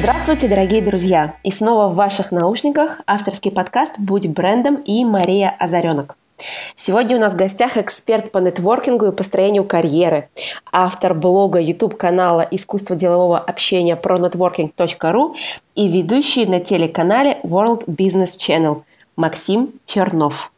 Здравствуйте, дорогие друзья! И снова в ваших наушниках авторский подкаст «Будь брендом» и Мария Озаренок. Сегодня у нас в гостях эксперт по нетворкингу и построению карьеры, автор блога YouTube-канала «Искусство делового общения» про networking.ru и ведущий на телеканале World Business Channel Максим Чернов.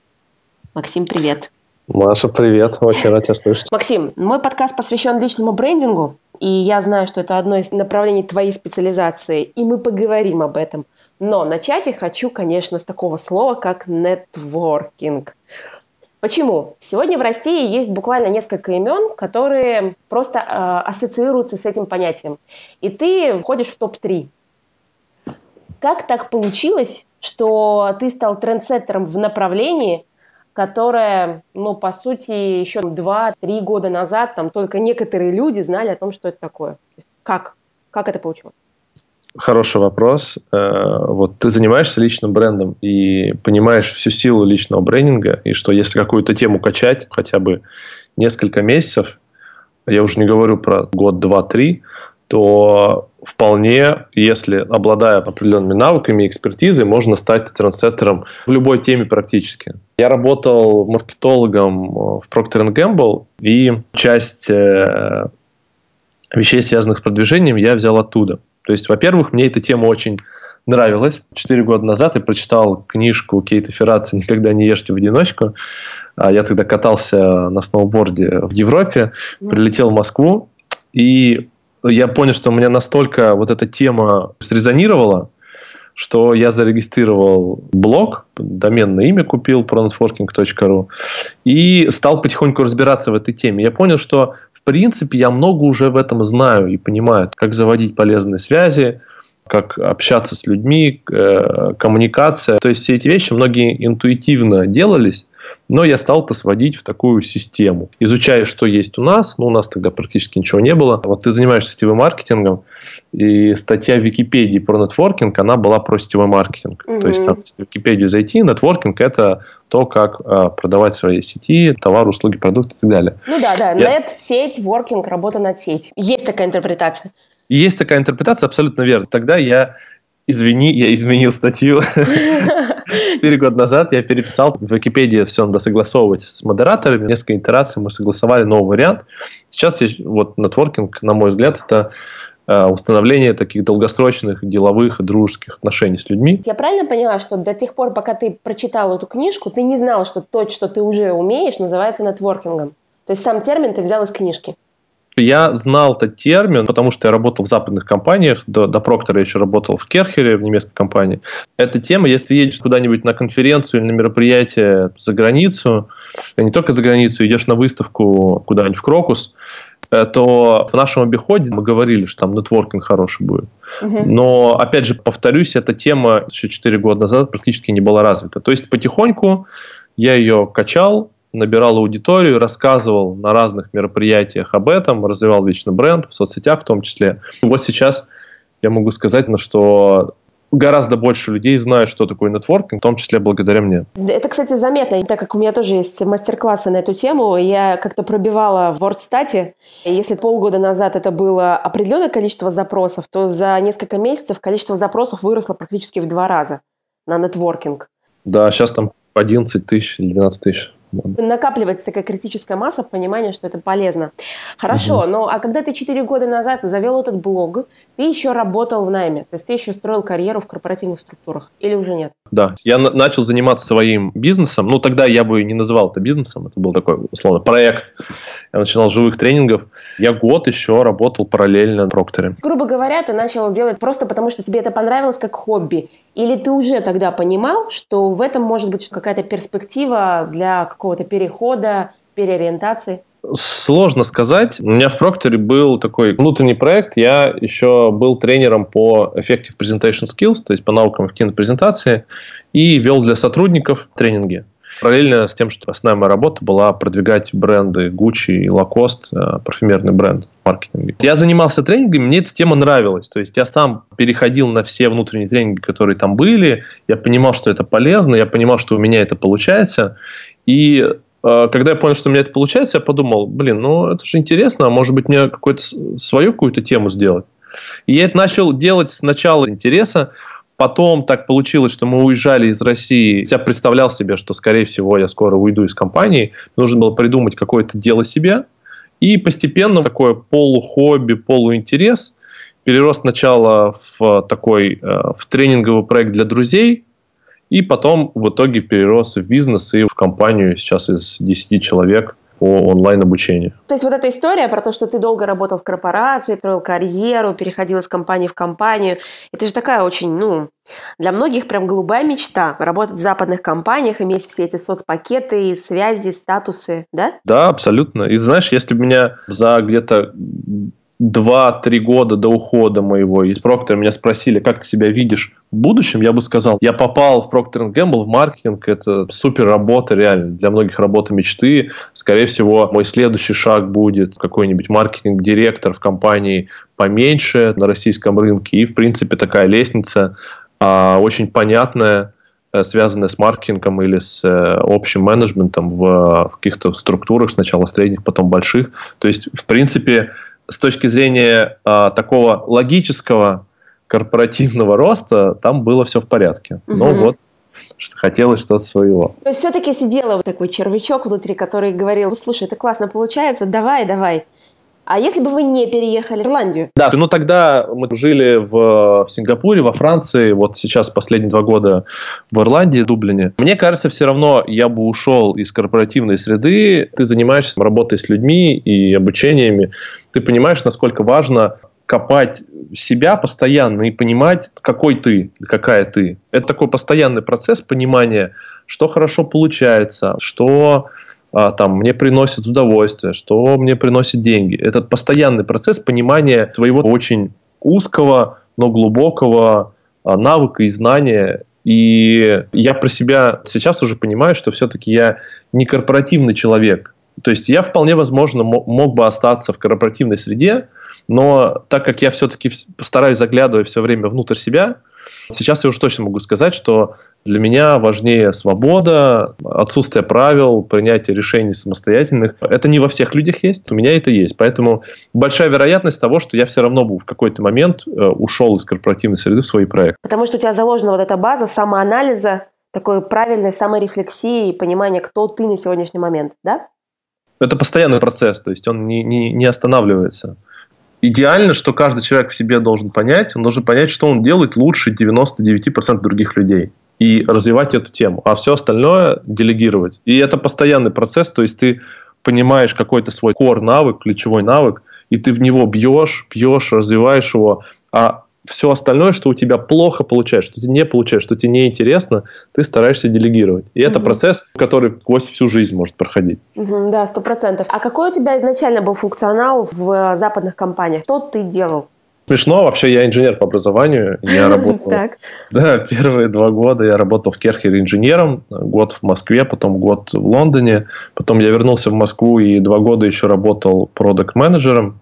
Максим, привет! Маша, привет, очень рад тебя слышать. Максим, мой подкаст посвящен личному брендингу, и я знаю, что это одно из направлений твоей специализации, и мы поговорим об этом. Но начать я хочу, конечно, с такого слова, как нетворкинг. Почему? Сегодня в России есть буквально несколько имен, которые просто э, ассоциируются с этим понятием. И ты входишь в топ-3. Как так получилось, что ты стал трендсеттером в направлении, которое, ну, по сути, еще 2-3 года назад там только некоторые люди знали о том, что это такое. Как? Как это получилось? Хороший вопрос. Э, вот ты занимаешься личным брендом и понимаешь всю силу личного брендинга, и что если какую-то тему качать хотя бы несколько месяцев, я уже не говорю про год, два, три, то вполне, если обладая определенными навыками и экспертизой, можно стать трансеттером в любой теме практически. Я работал маркетологом в Procter Gamble, и часть э, вещей, связанных с продвижением, я взял оттуда. То есть, во-первых, мне эта тема очень нравилась. Четыре года назад я прочитал книжку Кейта Ферраци «Никогда не ешьте в одиночку». А я тогда катался на сноуборде в Европе, прилетел в Москву, и я понял, что у меня настолько вот эта тема срезонировала, что я зарегистрировал блог, доменное имя купил, pronetworking.ru, и стал потихоньку разбираться в этой теме. Я понял, что в принципе я много уже в этом знаю и понимаю, как заводить полезные связи, как общаться с людьми, э, коммуникация. То есть все эти вещи многие интуитивно делались, но я стал это сводить в такую систему. Изучая, что есть у нас, ну, у нас тогда практически ничего не было. Вот ты занимаешься сетевым маркетингом, и статья в Википедии про нетворкинг, она была про сетевой маркетинг. Mm-hmm. То есть, там, если в Википедию зайти, нетворкинг – это то, как а, продавать свои сети, товар, услуги, продукты и так далее. Ну да, да, я... нет, сеть, воркинг, работа над сетью. Есть такая интерпретация. Есть такая интерпретация, абсолютно верно. Тогда я Извини, я изменил статью. Четыре года назад я переписал в Википедии, все надо согласовывать с модераторами. Несколько итераций мы согласовали новый вариант. Сейчас вот нетворкинг, на мой взгляд, это э, установление таких долгосрочных деловых и дружеских отношений с людьми. Я правильно поняла, что до тех пор, пока ты прочитал эту книжку, ты не знал, что то, что ты уже умеешь, называется нетворкингом? То есть сам термин ты взял из книжки? Я знал этот термин, потому что я работал в западных компаниях. До, до Проктора я еще работал в Керхере, в немецкой компании. Эта тема, если едешь куда-нибудь на конференцию или на мероприятие за границу, не только за границу, идешь на выставку куда-нибудь в Крокус, э, то в нашем обиходе мы говорили, что там нетворкинг хороший будет. Угу. Но, опять же, повторюсь, эта тема еще 4 года назад практически не была развита. То есть потихоньку я ее качал, набирал аудиторию, рассказывал на разных мероприятиях об этом, развивал личный бренд в соцсетях в том числе. Вот сейчас я могу сказать, что гораздо больше людей знают, что такое нетворкинг, в том числе благодаря мне. Это, кстати, заметно, так как у меня тоже есть мастер-классы на эту тему. Я как-то пробивала в WordStat. Если полгода назад это было определенное количество запросов, то за несколько месяцев количество запросов выросло практически в два раза на нетворкинг. Да, сейчас там 11 тысяч или 12 тысяч. Накапливается такая критическая масса понимания, что это полезно. Хорошо, угу. но а когда ты 4 года назад завел этот блог, ты еще работал в найме, то есть ты еще строил карьеру в корпоративных структурах или уже нет? Да, я на- начал заниматься своим бизнесом, ну тогда я бы не называл это бизнесом, это был такой, условно, проект. Я начинал с живых тренингов. Я год еще работал параллельно Прокторе. Грубо говоря, ты начал делать просто потому, что тебе это понравилось как хобби. Или ты уже тогда понимал, что в этом может быть какая-то перспектива для какого-то перехода, переориентации? Сложно сказать. У меня в Прокторе был такой внутренний проект. Я еще был тренером по Effective Presentation Skills, то есть по наукам в кинопрезентации, и вел для сотрудников тренинги. Параллельно с тем, что основная моя работа была продвигать бренды Gucci и Lacoste, э, парфюмерный бренд в маркетинге. Я занимался тренингами, мне эта тема нравилась. То есть я сам переходил на все внутренние тренинги, которые там были. Я понимал, что это полезно, я понимал, что у меня это получается. И э, когда я понял, что у меня это получается, я подумал, блин, ну это же интересно, а может быть мне какую-то свою какую-то тему сделать. И я это начал делать сначала интереса, Потом так получилось, что мы уезжали из России. Я представлял себе, что, скорее всего, я скоро уйду из компании. Нужно было придумать какое-то дело себе. И постепенно такое полухобби, полуинтерес перерос сначала в такой э, в тренинговый проект для друзей, и потом в итоге перерос в бизнес и в компанию сейчас из 10 человек по онлайн-обучению. То есть вот эта история про то, что ты долго работал в корпорации, строил карьеру, переходил из компании в компанию, это же такая очень, ну, для многих прям голубая мечта – работать в западных компаниях, иметь все эти соцпакеты, связи, статусы, да? Да, абсолютно. И знаешь, если бы меня за где-то 2-3 года до ухода моего из Procter меня спросили, как ты себя видишь в будущем, я бы сказал, я попал в Procter Gamble в маркетинг, это супер работа, реально, для многих работа мечты. Скорее всего, мой следующий шаг будет какой-нибудь маркетинг-директор в компании поменьше на российском рынке. И, в принципе, такая лестница а, очень понятная, э, связанная с маркетингом или с э, общим менеджментом в, в каких-то структурах, сначала средних, потом больших. То есть, в принципе, с точки зрения а, такого логического корпоративного роста, там было все в порядке. Угу. Но вот что хотелось что-то своего. То есть все-таки сидела вот такой червячок внутри, который говорил, слушай, это классно получается, давай, давай. А если бы вы не переехали в Ирландию? Да, ну тогда мы жили в, в Сингапуре, во Франции, вот сейчас последние два года в Ирландии, Дублине. Мне кажется, все равно я бы ушел из корпоративной среды. Ты занимаешься работой с людьми и обучениями. Ты понимаешь, насколько важно копать себя постоянно и понимать, какой ты, какая ты. Это такой постоянный процесс понимания, что хорошо получается, что а, там, мне приносит удовольствие, что мне приносит деньги. Это постоянный процесс понимания своего очень узкого, но глубокого а, навыка и знания. И я про себя сейчас уже понимаю, что все-таки я не корпоративный человек. То есть я вполне возможно мог бы остаться в корпоративной среде, но так как я все-таки постараюсь заглядывать все время внутрь себя, сейчас я уже точно могу сказать, что для меня важнее свобода, отсутствие правил, принятие решений самостоятельных. Это не во всех людях есть, у меня это есть. Поэтому большая вероятность того, что я все равно бы в какой-то момент э, ушел из корпоративной среды в свой проект. Потому что у тебя заложена вот эта база самоанализа, такой правильной саморефлексии и понимания, кто ты на сегодняшний момент, да? Это постоянный процесс, то есть он не, не, не останавливается. Идеально, что каждый человек в себе должен понять, он должен понять, что он делает лучше 99% других людей и развивать эту тему, а все остальное делегировать. И это постоянный процесс, то есть ты понимаешь какой-то свой core навык, ключевой навык, и ты в него бьешь, бьешь, развиваешь его, а все остальное, что у тебя плохо получается, что ты не получаешь, что тебе неинтересно, ты стараешься делегировать. И это угу. процесс, который сквозь всю жизнь может проходить. Угу, да, сто процентов. А какой у тебя изначально был функционал в э, западных компаниях? Что ты делал? Смешно, вообще я инженер по образованию. Я работал, так. да, первые два года я работал в Керхере инженером, год в Москве, потом год в Лондоне, потом я вернулся в Москву и два года еще работал продукт менеджером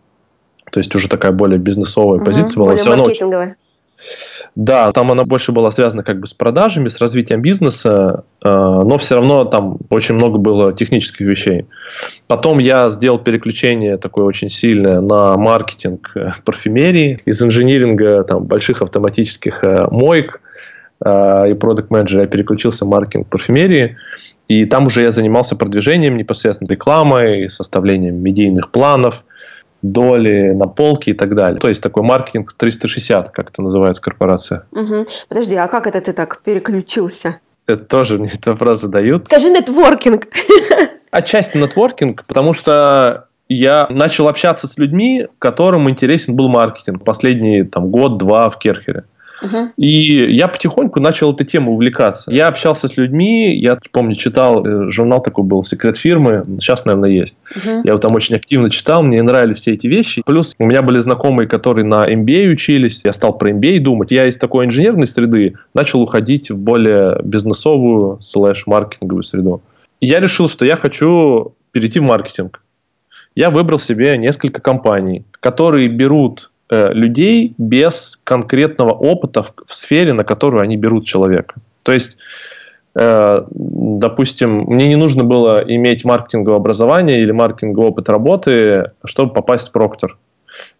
то есть уже такая более бизнесовая угу, позиция была. Более маркетинговая. Да, там она больше была связана как бы с продажами, с развитием бизнеса, э, но все равно там очень много было технических вещей. Потом я сделал переключение такое очень сильное на маркетинг э, парфюмерии, из инжиниринга там, больших автоматических э, моек и продукт менеджера я переключился в маркетинг парфюмерии, и там уже я занимался продвижением непосредственно рекламой, составлением медийных планов, доли на полке и так далее. То есть такой маркетинг 360, как это называют в корпорациях. Угу. Подожди, а как это ты так переключился? Это тоже мне этот вопрос задают. Скажи нетворкинг. Отчасти нетворкинг, потому что я начал общаться с людьми, которым интересен был маркетинг последний там, год-два в Керхере. И я потихоньку начал этой темой увлекаться. Я общался с людьми, я помню, читал, э, журнал такой был, «Секрет фирмы», сейчас, наверное, есть. uh Я его там очень активно читал, мне нравились все эти вещи. Плюс у меня были знакомые, которые на MBA учились, я стал про MBA думать. Я из такой инженерной среды начал уходить в более бизнесовую слэш-маркетинговую среду. И я решил, что я хочу перейти в маркетинг. Я выбрал себе несколько компаний, которые берут Э, людей без конкретного опыта в, в сфере, на которую они берут человека. То есть, э, допустим, мне не нужно было иметь маркетинговое образование или маркетинговый опыт работы, чтобы попасть в Проктор.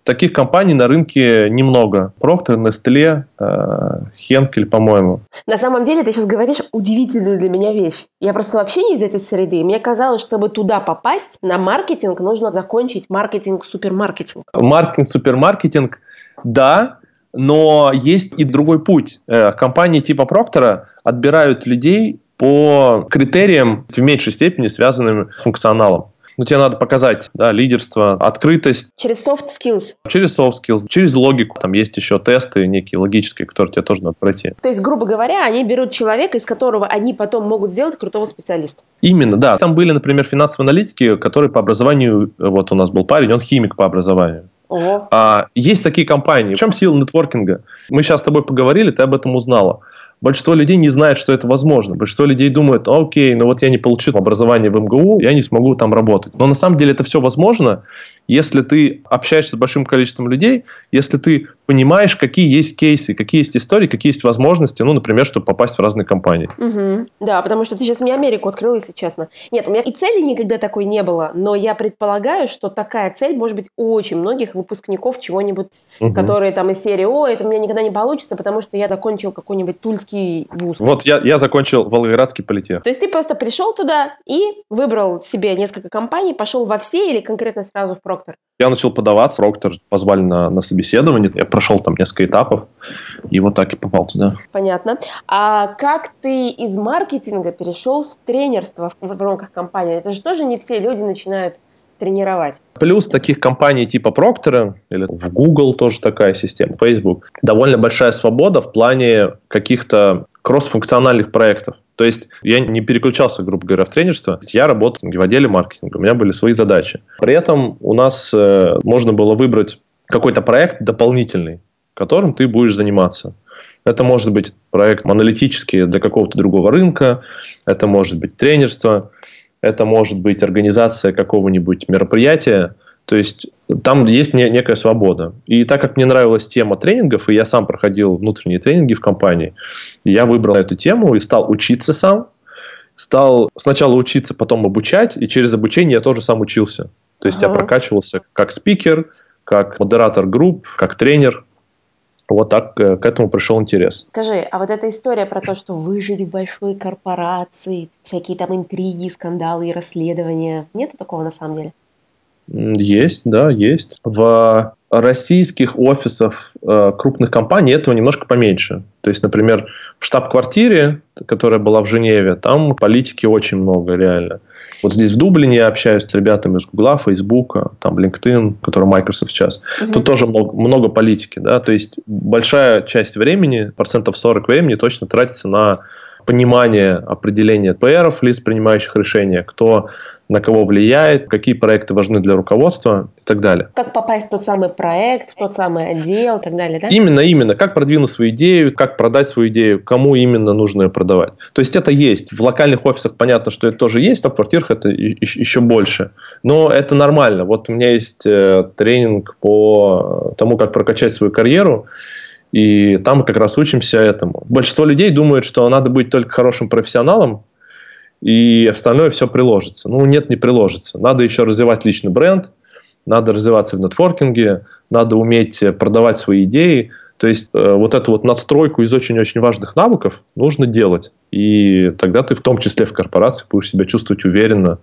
Таких компаний на рынке немного. Procter, Nestle, Henkel, по-моему. На самом деле, ты сейчас говоришь удивительную для меня вещь. Я просто вообще не из этой среды. Мне казалось, чтобы туда попасть, на маркетинг нужно закончить маркетинг-супермаркетинг. Маркетинг-супермаркетинг, да, но есть и другой путь. Э, компании типа Проктора отбирают людей по критериям в меньшей степени связанным с функционалом. Ну, тебе надо показать да, лидерство, открытость. Через soft skills. Через soft skills, через логику. Там есть еще тесты некие логические, которые тебе тоже надо пройти. То есть, грубо говоря, они берут человека, из которого они потом могут сделать крутого специалиста. Именно, да. Там были, например, финансовые аналитики, которые по образованию, вот у нас был парень, он химик по образованию. Ого. А, есть такие компании. В чем сила нетворкинга? Мы сейчас с тобой поговорили, ты об этом узнала. Большинство людей не знает, что это возможно. Большинство людей думают, окей, ну вот я не получил образование в МГУ, я не смогу там работать. Но на самом деле это все возможно, если ты общаешься с большим количеством людей, если ты понимаешь, какие есть кейсы, какие есть истории, какие есть возможности, ну, например, чтобы попасть в разные компании. Угу. Да, потому что ты сейчас мне Америку открыл, если честно. Нет, у меня и цели никогда такой не было, но я предполагаю, что такая цель может быть у очень многих выпускников чего-нибудь, угу. которые там из серии, о, это у меня никогда не получится, потому что я закончил какой-нибудь тульский вуз. Вот я, я закончил Волгоградский политех. То есть ты просто пришел туда и выбрал себе несколько компаний, пошел во все или конкретно сразу в Проктор? Я начал подаваться, Проктор позвали на, на собеседование, я прошел там несколько этапов, и вот так и попал туда. Понятно. А как ты из маркетинга перешел в тренерство в, в рамках компании? Это же тоже не все люди начинают тренировать. Плюс таких компаний типа Проктора, или в Google тоже такая система, Facebook, довольно большая свобода в плане каких-то кроссфункциональных проектов. То есть я не переключался, грубо говоря, в тренерство. Я работал в отделе маркетинга, у меня были свои задачи. При этом у нас э, можно было выбрать какой-то проект дополнительный, которым ты будешь заниматься. Это может быть проект аналитический для какого-то другого рынка, это может быть тренерство, это может быть организация какого-нибудь мероприятия. То есть там есть не, некая свобода. И так как мне нравилась тема тренингов, и я сам проходил внутренние тренинги в компании, я выбрал эту тему и стал учиться сам. Стал сначала учиться, потом обучать, и через обучение я тоже сам учился. То есть ага. я прокачивался как спикер, как модератор групп, как тренер. Вот так э, к этому пришел интерес. Скажи, а вот эта история про то, что выжить в большой корпорации, всякие там интриги, скандалы и расследования, нету такого на самом деле? Есть, да, есть. В российских офисах э, крупных компаний этого немножко поменьше. То есть, например, в штаб-квартире, которая была в Женеве, там политики очень много, реально. Вот здесь в Дублине я общаюсь с ребятами из Гугла, Фейсбука, там LinkedIn, который Microsoft сейчас. Угу. Тут тоже много, много политики, да, то есть большая часть времени, процентов 40 времени точно тратится на понимание определения ПРов, лиц, принимающих решения, кто на кого влияет, какие проекты важны для руководства и так далее. Как попасть в тот самый проект, в тот самый отдел и так далее, да? Именно, именно. Как продвинуть свою идею, как продать свою идею, кому именно нужно ее продавать. То есть это есть. В локальных офисах понятно, что это тоже есть, а в квартирах это еще больше. Но это нормально. Вот у меня есть э, тренинг по тому, как прокачать свою карьеру. И там мы как раз учимся этому. Большинство людей думают, что надо быть только хорошим профессионалом, и остальное все приложится. Ну, нет, не приложится. Надо еще развивать личный бренд, надо развиваться в нетворкинге, надо уметь продавать свои идеи. То есть э, вот эту вот надстройку из очень-очень важных навыков нужно делать. И тогда ты в том числе в корпорации будешь себя чувствовать уверенно,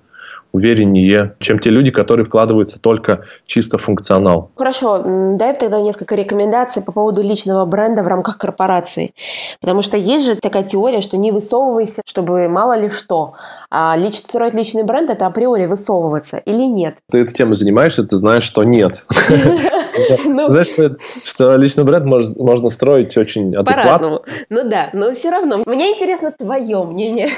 увереннее, чем те люди, которые вкладываются только чисто в функционал. Хорошо, дай тогда несколько рекомендаций по поводу личного бренда в рамках корпорации. Потому что есть же такая теория, что не высовывайся, чтобы мало ли что. А лич... строить личный бренд – это априори высовываться или нет? Ты этой темой занимаешься, ты знаешь, что нет. Ну. Знаешь, что личный бренд можно строить очень адекватно. По-разному. Ну да, но все равно. Мне интересно твое мнение.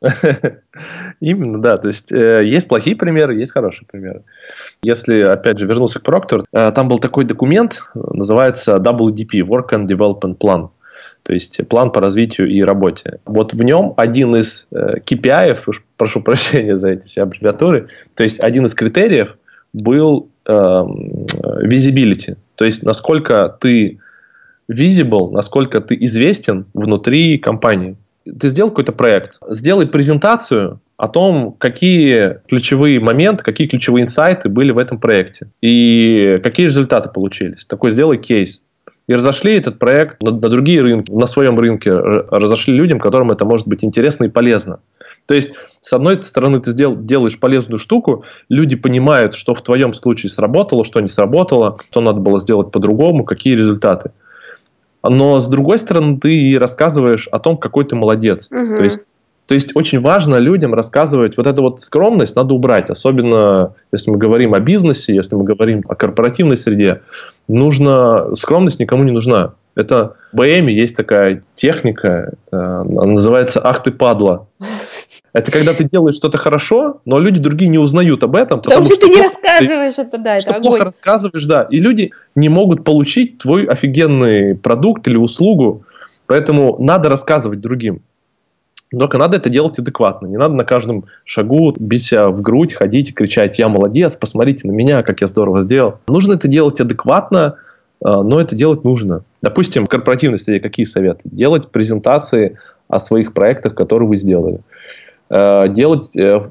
Именно, да. То есть э, есть плохие примеры, есть хорошие примеры. Если, опять же, вернуться к Proctor, э, там был такой документ, называется WDP, Work and Development Plan. То есть план по развитию и работе. Вот в нем один из э, KPI, уж прошу прощения за эти все аббревиатуры, то есть один из критериев был э, visibility. То есть насколько ты visible, насколько ты известен внутри компании ты сделал какой-то проект, сделай презентацию о том, какие ключевые моменты, какие ключевые инсайты были в этом проекте и какие результаты получились. Такой сделай кейс. И разошли этот проект на, на другие рынки, на своем рынке разошли людям, которым это может быть интересно и полезно. То есть, с одной стороны, ты сдел, делаешь полезную штуку, люди понимают, что в твоем случае сработало, что не сработало, что надо было сделать по-другому, какие результаты. Но с другой стороны, ты рассказываешь о том, какой ты молодец. Угу. То есть то есть очень важно людям рассказывать, вот эту вот скромность надо убрать, особенно если мы говорим о бизнесе, если мы говорим о корпоративной среде, нужно, скромность никому не нужна. Это в БМ есть такая техника, э, она называется «Ах ты падла». Это когда ты делаешь что-то хорошо, но люди другие не узнают об этом. Потому, потому что, ты не рассказываешь ты, это, да, что это плохо рассказываешь, да. И люди не могут получить твой офигенный продукт или услугу. Поэтому надо рассказывать другим. Только надо это делать адекватно. Не надо на каждом шагу бить себя в грудь, ходить и кричать «я молодец, посмотрите на меня, как я здорово сделал». Нужно это делать адекватно, э, но это делать нужно. Допустим, в корпоративной среде какие советы? Делать презентации о своих проектах, которые вы сделали. Э, делать э,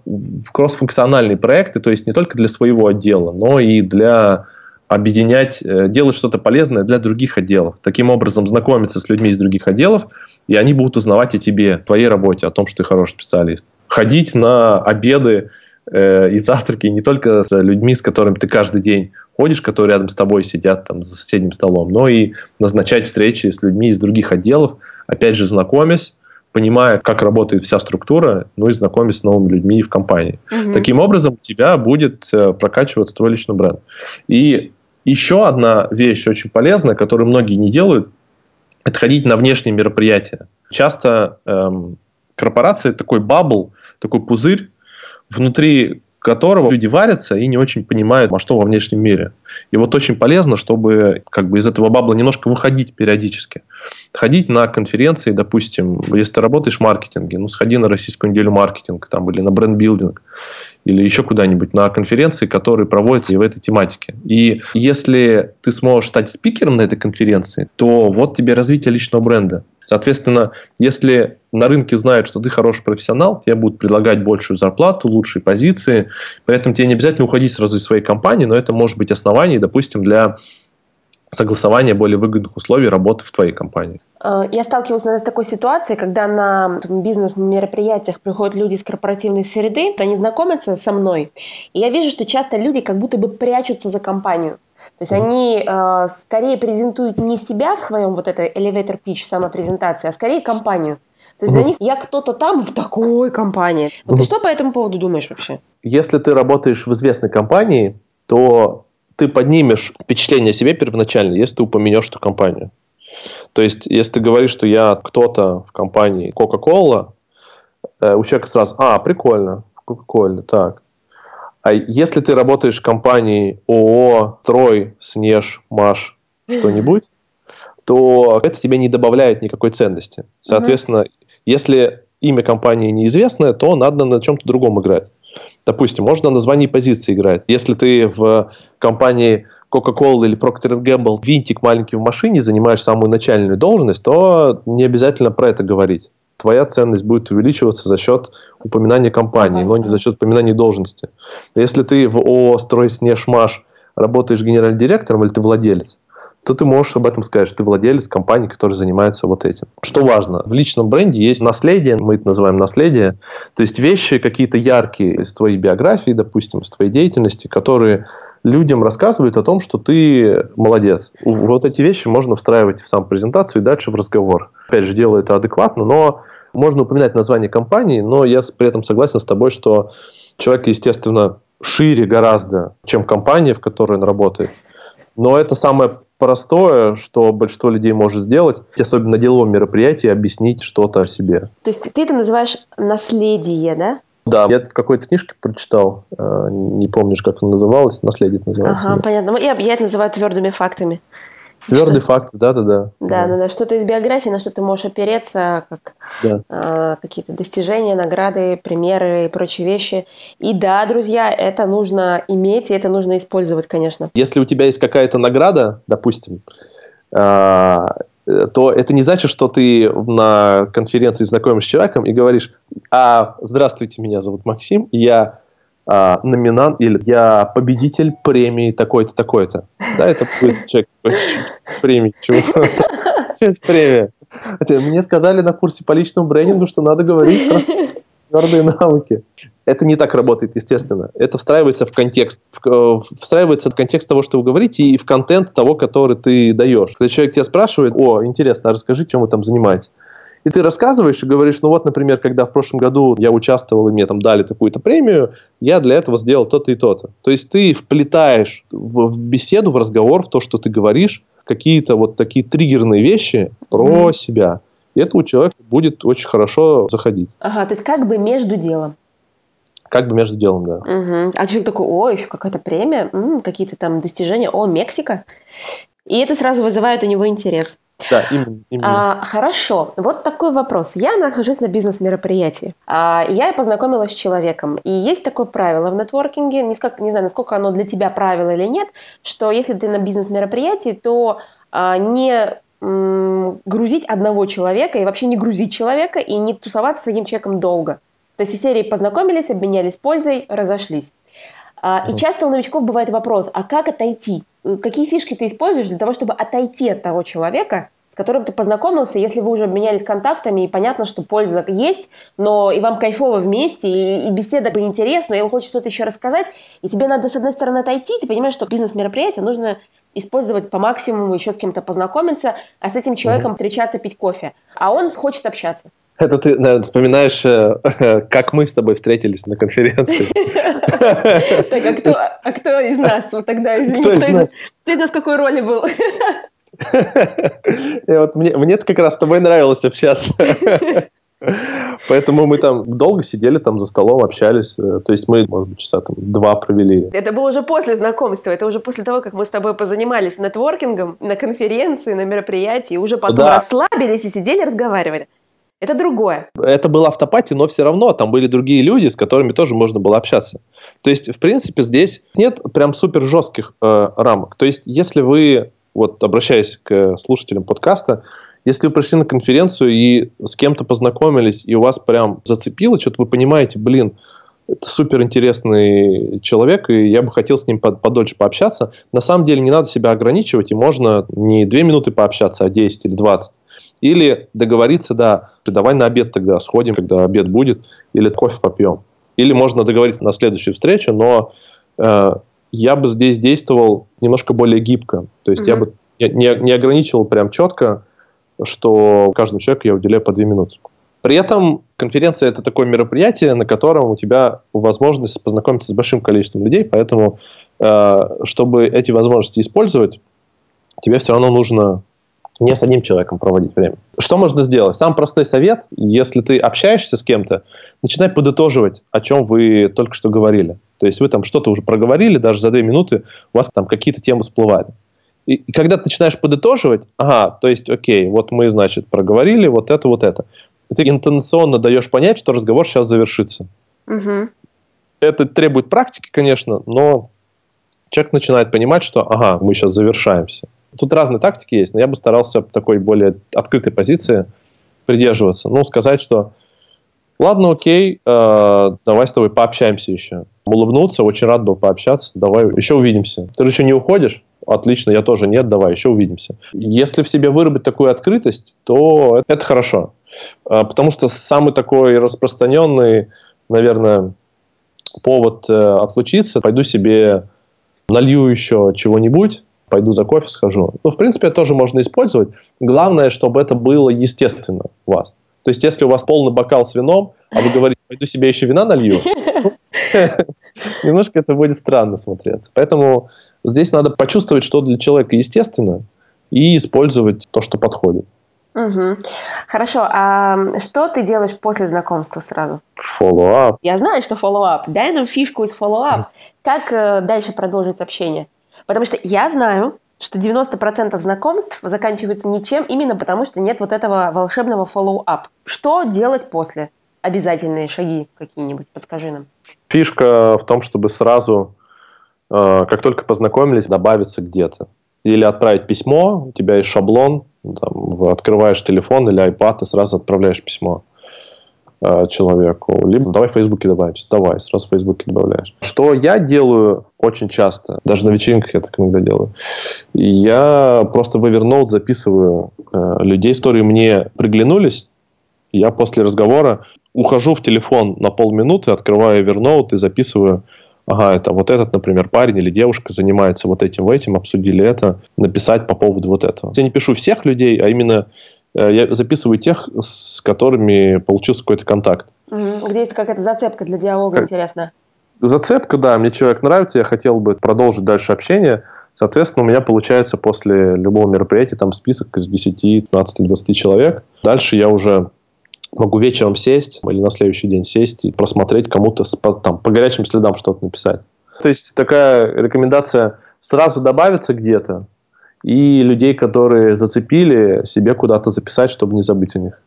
кроссфункциональные проекты, то есть не только для своего отдела, но и для объединять, э, делать что-то полезное для других отделов. Таким образом, знакомиться с людьми из других отделов, и они будут узнавать о тебе, твоей работе, о том, что ты хороший специалист. Ходить на обеды э, и завтраки не только с людьми, с которыми ты каждый день ходишь, которые рядом с тобой сидят там за соседним столом, но и назначать встречи с людьми из других отделов, опять же, знакомясь, понимая, как работает вся структура, ну и знакомясь с новыми людьми в компании. Угу. Таким образом, у тебя будет э, прокачиваться твой личный бренд. И еще одна вещь очень полезная, которую многие не делают, это ходить на внешние мероприятия. Часто эм, корпорация такой бабл, такой пузырь, внутри которого люди варятся и не очень понимают, а что во внешнем мире. И вот очень полезно, чтобы как бы из этого бабла немножко выходить периодически. Ходить на конференции, допустим, если ты работаешь в маркетинге, ну, сходи на Российскую неделю маркетинга там, или на бренд-билдинг или еще куда-нибудь на конференции, которые проводятся и в этой тематике. И если ты сможешь стать спикером на этой конференции, то вот тебе развитие личного бренда. Соответственно, если на рынке знают, что ты хороший профессионал, тебе будут предлагать большую зарплату, лучшие позиции. При этом тебе не обязательно уходить сразу из своей компании, но это может быть основанием, допустим, для согласования более выгодных условий работы в твоей компании. Э, я сталкивалась наверное, с такой ситуацией, когда на бизнес-мероприятиях приходят люди из корпоративной среды, они знакомятся со мной, и я вижу, что часто люди как будто бы прячутся за компанию. То есть они э, скорее презентуют не себя в своем вот этой elevator pitch, самопрезентации, а скорее компанию. То есть для них я кто-то там в такой компании. Вот ты что по этому поводу думаешь вообще? Если ты работаешь в известной компании, то ты поднимешь впечатление о себе первоначально, если ты упомянешь эту компанию. То есть, если ты говоришь, что я кто-то в компании Coca-Cola, э, у человека сразу, а, прикольно, Coca-Cola, так. А если ты работаешь в компании ООО, Трой, Снеж, Маш, что-нибудь, то это тебе не добавляет никакой ценности. Соответственно, если имя компании неизвестное, то надо на чем-то другом играть. Допустим, можно на названии позиции играть. Если ты в компании Coca-Cola или Procter Gamble винтик маленький в машине, занимаешь самую начальную должность, то не обязательно про это говорить. Твоя ценность будет увеличиваться за счет упоминания компании, но не за счет упоминания должности. Если ты в ООО «Стройснешмаш» работаешь генеральным директором или ты владелец, то ты можешь об этом сказать, что ты владелец компании, которая занимается вот этим. Что важно, в личном бренде есть наследие, мы это называем наследие, то есть вещи какие-то яркие из твоей биографии, допустим, из твоей деятельности, которые людям рассказывают о том, что ты молодец. Вот эти вещи можно встраивать в саму презентацию и дальше в разговор. Опять же, делаю это адекватно, но можно упоминать название компании, но я при этом согласен с тобой, что человек, естественно, шире гораздо, чем компания, в которой он работает. Но это самое простое, что большинство людей может сделать, особенно на деловом мероприятии, объяснить что-то о себе. То есть ты это называешь наследие, да? Да, я тут какой-то книжке прочитал, э, не помнишь, как она называлась, «Наследие» называется. Ага, понятно. Ну, я это называю твердыми фактами. Твердый факт, да, да, да. Да, да, да. Что-то из биографии, на что ты можешь опереться, как да. э, какие-то достижения, награды, примеры и прочие вещи. И да, друзья, это нужно иметь, и это нужно использовать, конечно. Если у тебя есть какая-то награда, допустим, э, э, то это не значит, что ты на конференции знакомишься с человеком и говоришь, а, здравствуйте, меня зовут Максим, я а, номинант или я победитель премии такой-то, такой-то. Да, это будет человек премии. Чего? премия? Мне сказали на курсе по личному брендингу, что надо говорить про твердые навыки. Это не так работает, естественно. Это встраивается в контекст. Встраивается в контекст того, что вы говорите, и в контент того, который ты даешь. Когда человек тебя спрашивает, о, интересно, а расскажи, чем вы там занимаетесь. И ты рассказываешь и говоришь, ну вот, например, когда в прошлом году я участвовал и мне там дали такую-то премию, я для этого сделал то-то и то-то. То есть ты вплетаешь в, беседу, в разговор, в то, что ты говоришь, какие-то вот такие триггерные вещи про mm-hmm. себя. И это у человека будет очень хорошо заходить. Ага, то есть как бы между делом. Как бы между делом, да. Угу. А человек такой, о, еще какая-то премия, м-м, какие-то там достижения, о, Мексика. И это сразу вызывает у него интерес. Да, именно. именно. А, хорошо. Вот такой вопрос. Я нахожусь на бизнес-мероприятии. А, я познакомилась с человеком. И есть такое правило в нетворкинге, не, сколько, не знаю, насколько оно для тебя правило или нет, что если ты на бизнес-мероприятии, то а, не м, грузить одного человека и вообще не грузить человека и не тусоваться с одним человеком долго. То есть из серии познакомились, обменялись пользой, разошлись. А, и часто у новичков бывает вопрос, а как отойти? Э, какие фишки ты используешь для того, чтобы отойти от того человека, с которым ты познакомился, если вы уже обменялись контактами, и понятно, что польза есть, но и вам кайфово вместе, и, и беседа интересна, и он хочет что-то еще рассказать, и тебе надо, с одной стороны, отойти, ты понимаешь, что бизнес-мероприятие нужно использовать по максимуму, еще с кем-то познакомиться, а с этим человеком встречаться, пить кофе. А он хочет общаться. Это ты, наверное, вспоминаешь, э, как мы с тобой встретились на конференции. Так, а кто, а кто из нас вот тогда, извини, кто, из нас? Ты из нас в какой роли был? Вот мне, мне как раз с тобой нравилось общаться. Поэтому мы там долго сидели там за столом, общались. Э, то есть мы, может быть, часа там два провели. Это было уже после знакомства. Это уже после того, как мы с тобой позанимались нетворкингом на конференции, на мероприятии. Уже потом да. расслабились и сидели, разговаривали. Это другое. Это был автопати, но все равно там были другие люди, с которыми тоже можно было общаться. То есть, в принципе, здесь нет прям супер жестких э, рамок. То есть, если вы, вот обращаясь к слушателям подкаста, если вы пришли на конференцию и с кем-то познакомились, и у вас прям зацепило, что-то вы понимаете, блин, это супер интересный человек, и я бы хотел с ним подольше пообщаться. На самом деле не надо себя ограничивать, и можно не две минуты пообщаться, а 10 или 20. Или договориться, да, давай на обед тогда сходим, когда обед будет, или кофе попьем. Или можно договориться на следующую встречу, но э, я бы здесь действовал немножко более гибко. То есть mm-hmm. я бы не, не ограничивал прям четко, что каждому человеку я уделяю по две минуты. При этом конференция это такое мероприятие, на котором у тебя возможность познакомиться с большим количеством людей, поэтому э, чтобы эти возможности использовать, тебе все равно нужно не с одним человеком проводить время. Что можно сделать? Сам простой совет, если ты общаешься с кем-то, начинай подытоживать, о чем вы только что говорили. То есть вы там что-то уже проговорили, даже за две минуты у вас там какие-то темы всплывали. И, и когда ты начинаешь подытоживать, ага, то есть, окей, вот мы, значит, проговорили вот это, вот это. ты интонационно даешь понять, что разговор сейчас завершится. Угу. Это требует практики, конечно, но человек начинает понимать, что, ага, мы сейчас завершаемся. Тут разные тактики есть, но я бы старался такой более открытой позиции придерживаться. Ну, сказать, что ладно, окей, э, давай с тобой пообщаемся еще. Улыбнуться, очень рад был пообщаться, давай еще увидимся. Ты же еще не уходишь? Отлично, я тоже нет, давай, еще увидимся. Если в себе выработать такую открытость, то это хорошо. Э, потому что самый такой распространенный, наверное, повод э, отлучиться, пойду себе налью еще чего-нибудь, пойду за кофе схожу. Ну, в принципе, это тоже можно использовать. Главное, чтобы это было естественно у вас. То есть, если у вас полный бокал с вином, а вы говорите, пойду себе еще вина налью, немножко это будет странно смотреться. Поэтому здесь надо почувствовать, что для человека естественно, и использовать то, что подходит. Угу. Хорошо, а что ты делаешь после знакомства сразу? Follow-up. Я знаю, что follow-up. Дай нам фишку из follow-up. Как э, дальше продолжить общение? Потому что я знаю, что 90% знакомств заканчиваются ничем именно потому, что нет вот этого волшебного follow-up. Что делать после? Обязательные шаги какие-нибудь, подскажи нам. Фишка в том, чтобы сразу, э, как только познакомились, добавиться где-то. Или отправить письмо, у тебя есть шаблон, Там, открываешь телефон или iPad и сразу отправляешь письмо человеку. Либо давай в Фейсбуке добавимся. Давай, сразу в Фейсбуке добавляешь. Что я делаю очень часто, даже на вечеринках я так иногда делаю, я просто в Evernote записываю э, людей, которые мне приглянулись, я после разговора ухожу в телефон на полминуты, открываю Evernote и записываю ага, это вот этот, например, парень или девушка занимается вот этим, этим, обсудили это, написать по поводу вот этого. Я не пишу всех людей, а именно э, я записываю тех, с которыми получился какой-то контакт. Где есть какая-то зацепка для диалога, как... интересно. Зацепка, да, мне человек нравится, я хотел бы продолжить дальше общение. Соответственно, у меня получается после любого мероприятия там список из 10, 15, 20 человек. Дальше я уже могу вечером сесть или на следующий день сесть и просмотреть кому-то там, по горячим следам что-то написать. То есть такая рекомендация сразу добавиться где-то и людей, которые зацепили, себе куда-то записать, чтобы не забыть о них.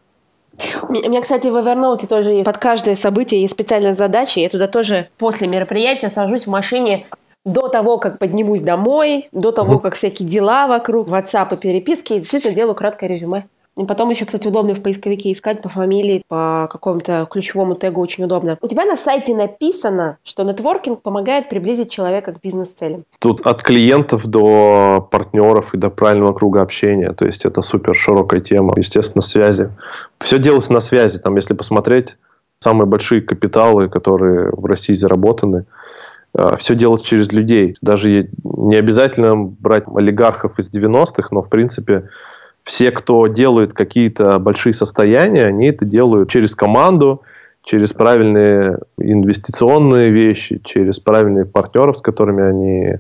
У меня, кстати, в Evernote тоже есть под каждое событие есть специальная задача. Я туда тоже после мероприятия сажусь в машине до того, как поднимусь домой, до того, как всякие дела вокруг, WhatsApp и переписки, и действительно делаю краткое резюме. И потом еще, кстати, удобно в поисковике искать по фамилии, по какому-то ключевому тегу очень удобно. У тебя на сайте написано, что нетворкинг помогает приблизить человека к бизнес-целям. Тут от клиентов до партнеров и до правильного круга общения. То есть это супер широкая тема. Естественно, связи. Все делается на связи. Там, если посмотреть, самые большие капиталы, которые в России заработаны, э, все делать через людей. Даже не обязательно брать олигархов из 90-х, но, в принципе, все, кто делают какие-то большие состояния, они это делают через команду, через правильные инвестиционные вещи, через правильных партнеров, с которыми они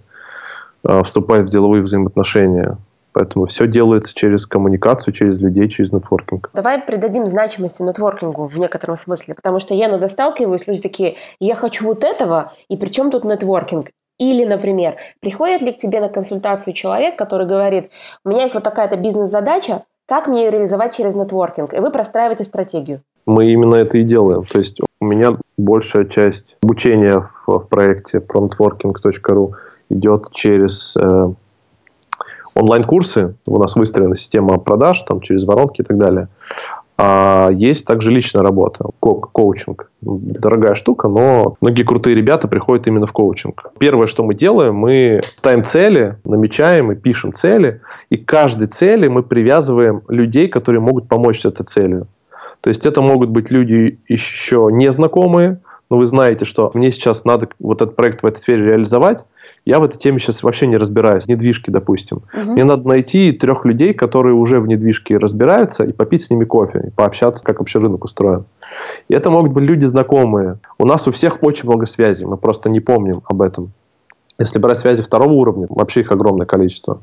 э, вступают в деловые взаимоотношения. Поэтому все делается через коммуникацию, через людей, через нетворкинг. Давай придадим значимости нетворкингу в некотором смысле, потому что я иногда сталкиваюсь, люди такие, я хочу вот этого, и при чем тут нетворкинг? Или, например, приходит ли к тебе на консультацию человек, который говорит, у меня есть вот такая-то бизнес-задача, как мне ее реализовать через нетворкинг? И вы простраиваете стратегию. Мы именно это и делаем. То есть у меня большая часть обучения в, в проекте promtworking.ru идет через э, онлайн-курсы. У нас выстроена система продаж там, через воронки и так далее. А есть также личная работа, ко коучинг. Дорогая штука, но многие крутые ребята приходят именно в коучинг. Первое, что мы делаем, мы ставим цели, намечаем и пишем цели, и к каждой цели мы привязываем людей, которые могут помочь с этой целью. То есть это могут быть люди еще незнакомые, но вы знаете, что мне сейчас надо вот этот проект в этой сфере реализовать, я в этой теме сейчас вообще не разбираюсь, недвижки, допустим. Угу. Мне надо найти трех людей, которые уже в недвижке разбираются, и попить с ними кофе, и пообщаться, как вообще рынок устроен. И это могут быть люди знакомые. У нас у всех очень много связей, мы просто не помним об этом. Если брать связи второго уровня, вообще их огромное количество.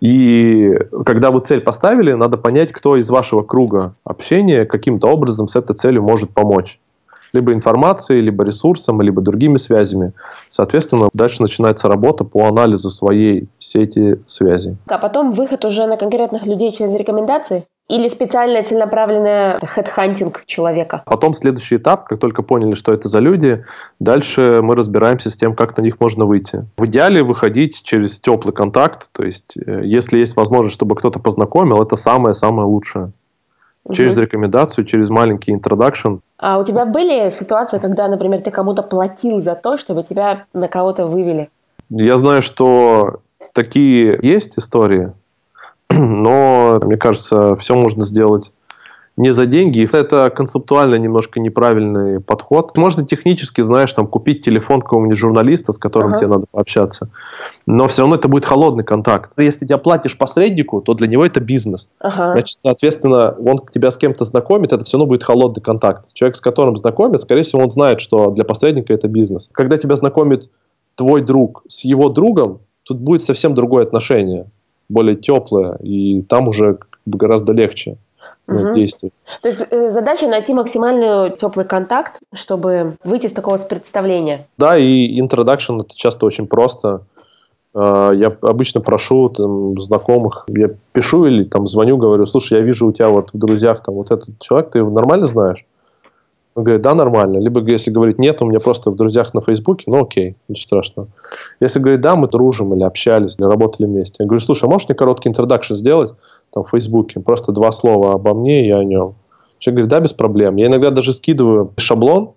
И когда вы цель поставили, надо понять, кто из вашего круга общения каким-то образом с этой целью может помочь либо информацией, либо ресурсом, либо другими связями. Соответственно, дальше начинается работа по анализу своей сети связей. А потом выход уже на конкретных людей через рекомендации? Или специальная целенаправленная хедхантинг человека? Потом следующий этап, как только поняли, что это за люди, дальше мы разбираемся с тем, как на них можно выйти. В идеале выходить через теплый контакт, то есть э, если есть возможность, чтобы кто-то познакомил, это самое-самое лучшее. Через угу. рекомендацию, через маленький интродакшн. А у тебя были ситуации, когда, например, ты кому-то платил за то, чтобы тебя на кого-то вывели? Я знаю, что такие есть истории, но мне кажется, все можно сделать не за деньги. Это концептуально немножко неправильный подход. Можно технически, знаешь, там купить телефон какого-нибудь журналиста, с которым ага. тебе надо пообщаться. Но все равно это будет холодный контакт. Если тебя платишь посреднику, то для него это бизнес. Ага. Значит, соответственно, он тебя с кем-то знакомит, это все равно будет холодный контакт. Человек, с которым знакомит, скорее всего, он знает, что для посредника это бизнес. Когда тебя знакомит твой друг с его другом, тут будет совсем другое отношение, более теплое, и там уже гораздо легче угу. действий. То есть э, задача найти максимальный теплый контакт, чтобы выйти из такого представления. Да, и introduction это часто очень просто. Э, я обычно прошу там, знакомых, я пишу или там звоню, говорю, слушай, я вижу у тебя вот в друзьях там вот этот человек, ты его нормально знаешь? Он говорит, да, нормально. Либо если говорит, нет, у меня просто в друзьях на Фейсбуке, ну окей, ничего страшного. Если говорит, да, мы дружим или общались, или работали вместе. Я говорю, слушай, а можешь мне короткий интродакшн сделать там в Фейсбуке? Просто два слова обо мне и о нем. Человек говорит, да, без проблем. Я иногда даже скидываю шаблон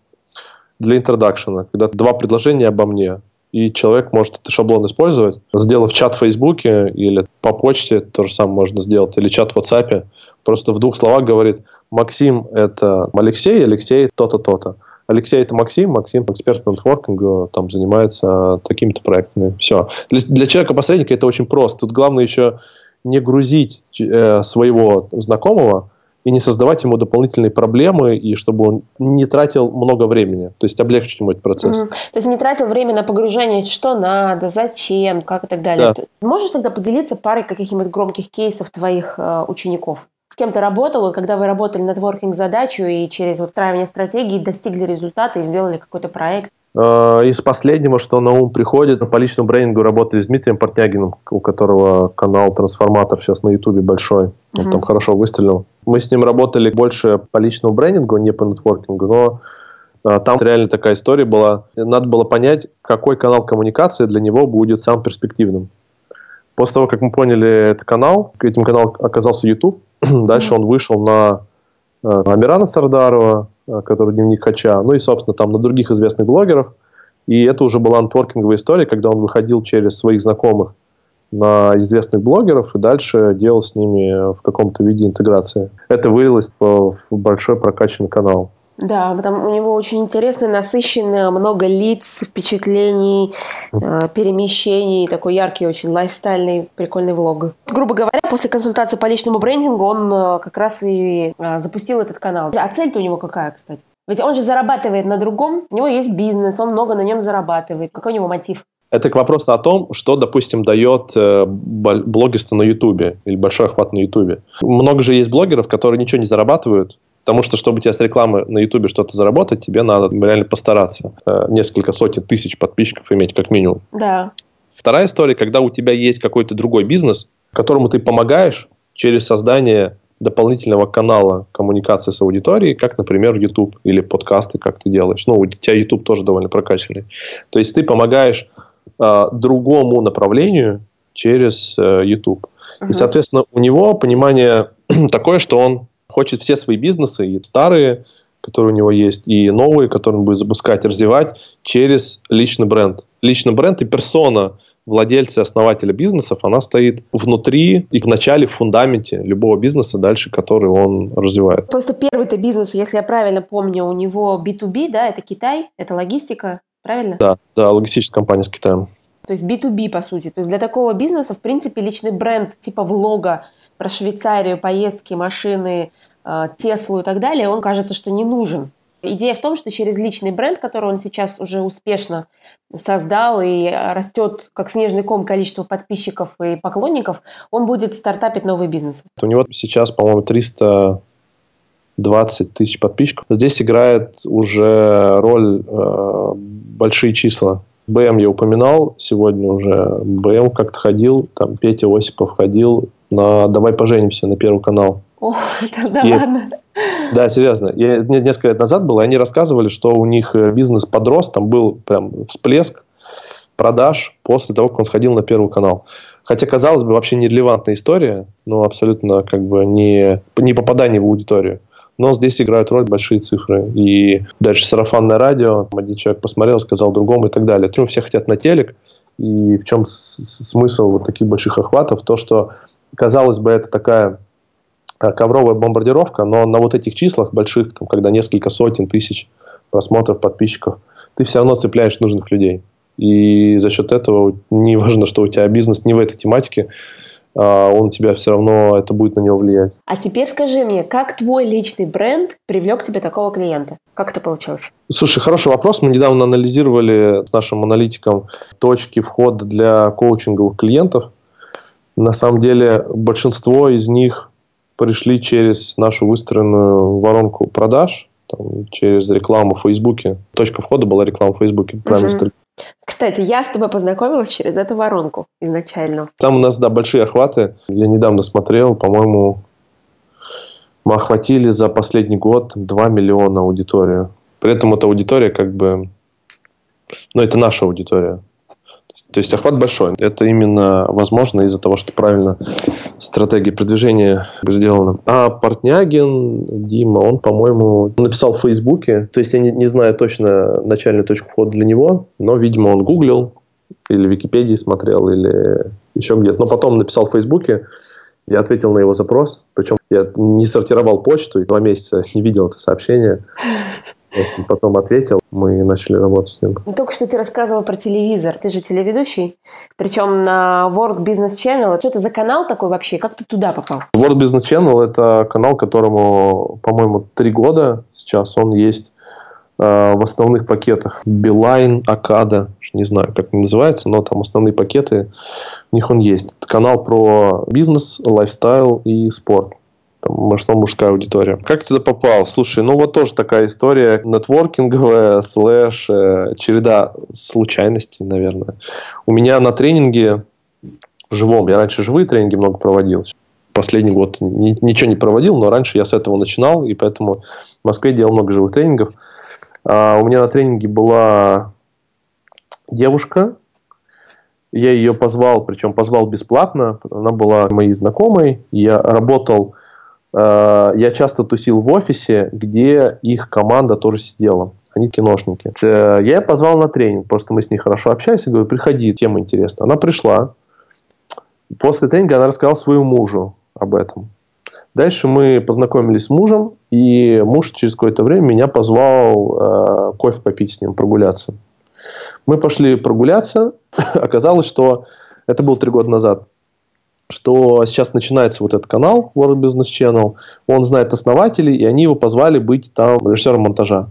для интродакшена, когда два предложения обо мне и человек может этот шаблон использовать, сделав чат в Фейсбуке или по почте, то же самое можно сделать, или чат в WhatsApp, просто в двух словах говорит, Максим – это Алексей, Алексей – то-то, то-то. Алексей – это Максим, Максим – эксперт по нетворкингу, там занимается такими-то проектами. Все. Для, для человека-посредника это очень просто. Тут главное еще не грузить э, своего знакомого, и не создавать ему дополнительные проблемы, и чтобы он не тратил много времени. То есть облегчить ему этот процесс. Mm-hmm. То есть не тратил время на погружение, что надо, зачем, как и так далее. Да. Можешь тогда поделиться парой каких-нибудь громких кейсов твоих э, учеников? С кем ты работал, когда вы работали над воркинг-задачу и через выстраивание стратегии достигли результата и сделали какой-то проект? Э, из последнего, что на ум приходит, по личному брендингу работали с Дмитрием Портнягиным, у которого канал «Трансформатор» сейчас на Ютубе большой. Он uh-huh. там хорошо выстрелил. Мы с ним работали больше по личному брендингу, не по нетворкингу, но а, там реально такая история была. Надо было понять, какой канал коммуникации для него будет самым перспективным. После того, как мы поняли этот канал, этим каналом оказался YouTube, дальше он вышел на э, Амирана Сардарова, Э, который дневник Хача, ну и, собственно, там на других известных блогеров. И это уже была нетворкинговая история, когда он выходил через своих знакомых на известных блогеров и дальше делал с ними в каком-то виде интеграции. Это вылилось в большой прокачанный канал. Да, там у него очень интересно, насыщенно, много лиц, впечатлений, э, перемещений, такой яркий, очень лайфстайльный, прикольный влог. Грубо говоря, после консультации по личному брендингу он э, как раз и э, запустил этот канал. А цель-то у него какая, кстати? Ведь он же зарабатывает на другом, у него есть бизнес, он много на нем зарабатывает. Какой у него мотив? Это к вопросу о том, что, допустим, дает блогерство на Ютубе или большой охват на Ютубе. Много же есть блогеров, которые ничего не зарабатывают, Потому что, чтобы у тебя с рекламы на Ютубе что-то заработать, тебе надо реально постараться. Э, несколько сотен тысяч подписчиков иметь как минимум. Да. Вторая история, когда у тебя есть какой-то другой бизнес, которому ты помогаешь через создание дополнительного канала коммуникации с аудиторией, как, например, YouTube или подкасты, как ты делаешь. Ну, у тебя YouTube тоже довольно прокачанный. То есть ты помогаешь э, другому направлению через э, YouTube. Uh-huh. И, соответственно, у него понимание такое, что он хочет все свои бизнесы, и старые, которые у него есть, и новые, которые он будет запускать, развивать через личный бренд. Личный бренд и персона владельца, основателя бизнесов, она стоит внутри и в начале, в фундаменте любого бизнеса, дальше который он развивает. Просто первый-то бизнес, если я правильно помню, у него B2B, да, это Китай, это логистика, правильно? Да, да, логистическая компания с Китаем. То есть B2B, по сути. То есть для такого бизнеса, в принципе, личный бренд типа влога про Швейцарию, поездки, машины, Теслу и так далее, он кажется, что не нужен. Идея в том, что через личный бренд, который он сейчас уже успешно создал и растет как снежный ком количество подписчиков и поклонников, он будет стартапить новый бизнес. У него сейчас, по-моему, 320 тысяч подписчиков. Здесь играет уже роль э, большие числа. БМ я упоминал сегодня уже. БМ как-то ходил, там Петя Осипов ходил на «Давай поженимся» на Первый канал. О, это да и, ладно. Да, серьезно. Я, несколько лет назад было, и они рассказывали, что у них э, бизнес подрос, там был прям всплеск продаж после того, как он сходил на Первый канал. Хотя, казалось бы, вообще нерелевантная история, но абсолютно как бы не, не попадание в аудиторию. Но здесь играют роль большие цифры. И дальше сарафанное радио, один человек посмотрел, сказал другому и так далее. Почему все хотят на телек? И в чем смысл вот таких больших охватов? То, что, казалось бы, это такая ковровая бомбардировка, но на вот этих числах больших, там, когда несколько сотен тысяч просмотров, подписчиков, ты все равно цепляешь нужных людей. И за счет этого не важно, что у тебя бизнес не в этой тематике, а он у тебя все равно, это будет на него влиять. А теперь скажи мне, как твой личный бренд привлек тебе такого клиента? Как это получилось? Слушай, хороший вопрос. Мы недавно анализировали с нашим аналитиком точки входа для коучинговых клиентов. На самом деле большинство из них пришли через нашу выстроенную воронку продаж, там, через рекламу в Фейсбуке. Точка входа была реклама в Фейсбуке. Угу. Кстати, я с тобой познакомилась через эту воронку изначально. Там у нас, да, большие охваты. Я недавно смотрел, по-моему, мы охватили за последний год 2 миллиона аудиторию. При этом эта аудитория как бы... Ну, это наша аудитория. То есть охват большой. Это именно возможно из-за того, что правильно стратегия продвижения сделана. А Портнягин, Дима, он, по-моему, написал в Фейсбуке. То есть я не, не знаю точно начальную точку входа для него, но, видимо, он гуглил или Википедии смотрел, или еще где-то. Но потом написал в Фейсбуке, я ответил на его запрос. Причем я не сортировал почту, и два месяца не видел это сообщение. Потом ответил, мы начали работать с ним. Только что ты рассказывал про телевизор. Ты же телеведущий, причем на World Business Channel. Что это за канал такой вообще? Как ты туда попал? World Business Channel – это канал, которому, по-моему, три года сейчас. Он есть э, в основных пакетах. Билайн, Акада, не знаю, как он называется, но там основные пакеты, у них он есть. Это канал про бизнес, лайфстайл и спорт в мужская аудитория. Как ты туда попал? Слушай, ну вот тоже такая история нетворкинговая, слэш, э, череда случайностей, наверное. У меня на тренинге живом, я раньше живые тренинги много проводил, последний год ни, ничего не проводил, но раньше я с этого начинал, и поэтому в Москве делал много живых тренингов. А у меня на тренинге была девушка, я ее позвал, причем позвал бесплатно, она была моей знакомой, я работал я часто тусил в офисе, где их команда тоже сидела. Они киношники. Э, я ее позвал на тренинг, просто мы с ней хорошо общаемся, говорю, приходи, тема интересна. Она пришла. После тренинга она рассказала своему мужу об этом. Дальше мы познакомились с мужем, и муж через какое-то время меня позвал э, кофе попить с ним, прогуляться. Мы пошли прогуляться. Оказалось, что это было три года назад что сейчас начинается вот этот канал World Business Channel, он знает основателей, и они его позвали быть там режиссером монтажа.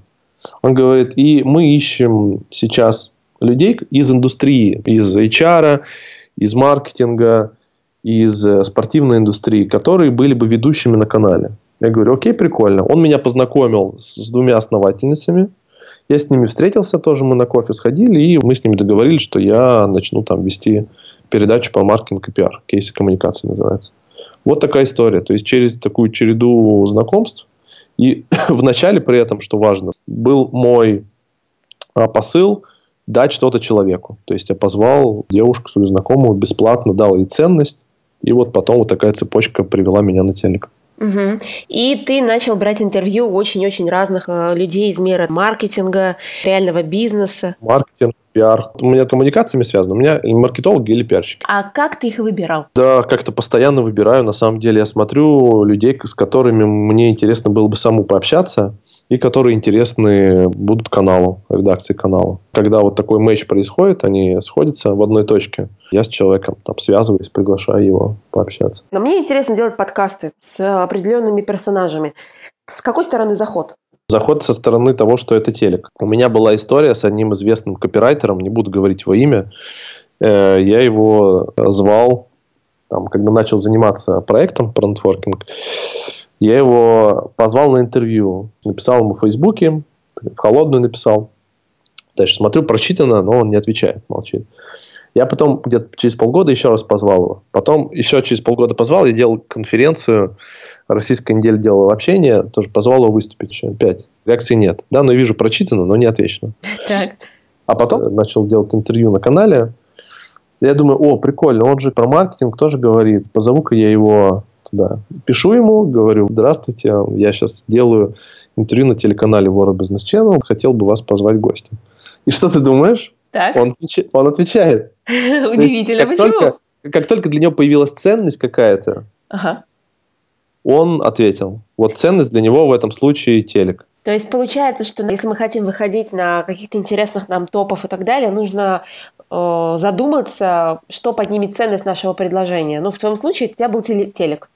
Он говорит, и мы ищем сейчас людей из индустрии, из HR, из маркетинга, из э, спортивной индустрии, которые были бы ведущими на канале. Я говорю, окей, прикольно. Он меня познакомил с, с двумя основательницами. Я с ними встретился тоже, мы на кофе сходили, и мы с ними договорились, что я начну там вести передачу по маркетинг и пиар. Кейсы коммуникации называется. Вот такая история. То есть через такую череду знакомств. И в начале при этом, что важно, был мой а, посыл дать что-то человеку. То есть я позвал девушку, свою знакомую, бесплатно дал ей ценность. И вот потом вот такая цепочка привела меня на телек. Угу. И ты начал брать интервью очень-очень разных э, людей из мира маркетинга, реального бизнеса. Маркетинг, пиар. У меня коммуникациями связано. У меня маркетологи или пиарщики. А как ты их выбирал? Да, как-то постоянно выбираю. На самом деле я смотрю людей, с которыми мне интересно было бы саму пообщаться и которые интересны будут каналу, редакции канала. Когда вот такой матч происходит, они сходятся в одной точке. Я с человеком там связываюсь, приглашаю его пообщаться. Но мне интересно делать подкасты с определенными персонажами. С какой стороны заход? Заход со стороны того, что это телек. У меня была история с одним известным копирайтером, не буду говорить его имя. Э, я его звал, там, когда начал заниматься проектом про нетворкинг, я его позвал на интервью. Написал ему в Фейсбуке, в холодную написал. Дальше смотрю, прочитано, но он не отвечает, молчит. Я потом где-то через полгода еще раз позвал его. Потом еще через полгода позвал, я делал конференцию, Российская неделя делала общение, тоже позвал его выступить еще опять. Реакции нет. Да, но вижу прочитано, но не отвечено. Так. А потом начал делать интервью на канале. Я думаю, о, прикольно, он же про маркетинг тоже говорит. Позову-ка я его туда. Пишу ему, говорю, здравствуйте, я сейчас делаю интервью на телеканале World Business Channel, хотел бы вас позвать гостем. И что ты думаешь? Так. Он, отвеч... он отвечает. Удивительно, есть, как почему? Только, как только для него появилась ценность какая-то, ага. он ответил. Вот ценность для него в этом случае телек. То есть получается, что если мы хотим выходить на каких-то интересных нам топов и так далее, нужно э, задуматься, что поднимет ценность нашего предложения. Ну, в твоем случае у тебя был телек.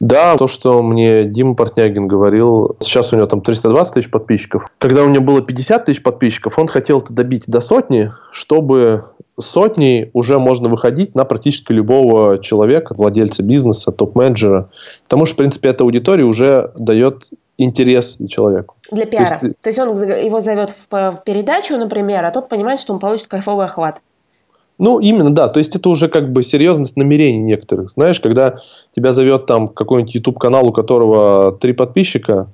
Да, то, что мне Дима Портнягин говорил, сейчас у него там 320 тысяч подписчиков. Когда у него было 50 тысяч подписчиков, он хотел это добить до сотни, чтобы сотней уже можно выходить на практически любого человека, владельца бизнеса, топ-менеджера. Потому что, в принципе, эта аудитория уже дает интерес человеку. Для пиара. То есть, То есть он его зовет в, в передачу, например, а тот понимает, что он получит кайфовый охват. Ну, именно, да. То есть, это уже как бы серьезность намерений некоторых. Знаешь, когда тебя зовет там какой-нибудь YouTube-канал, у которого три подписчика,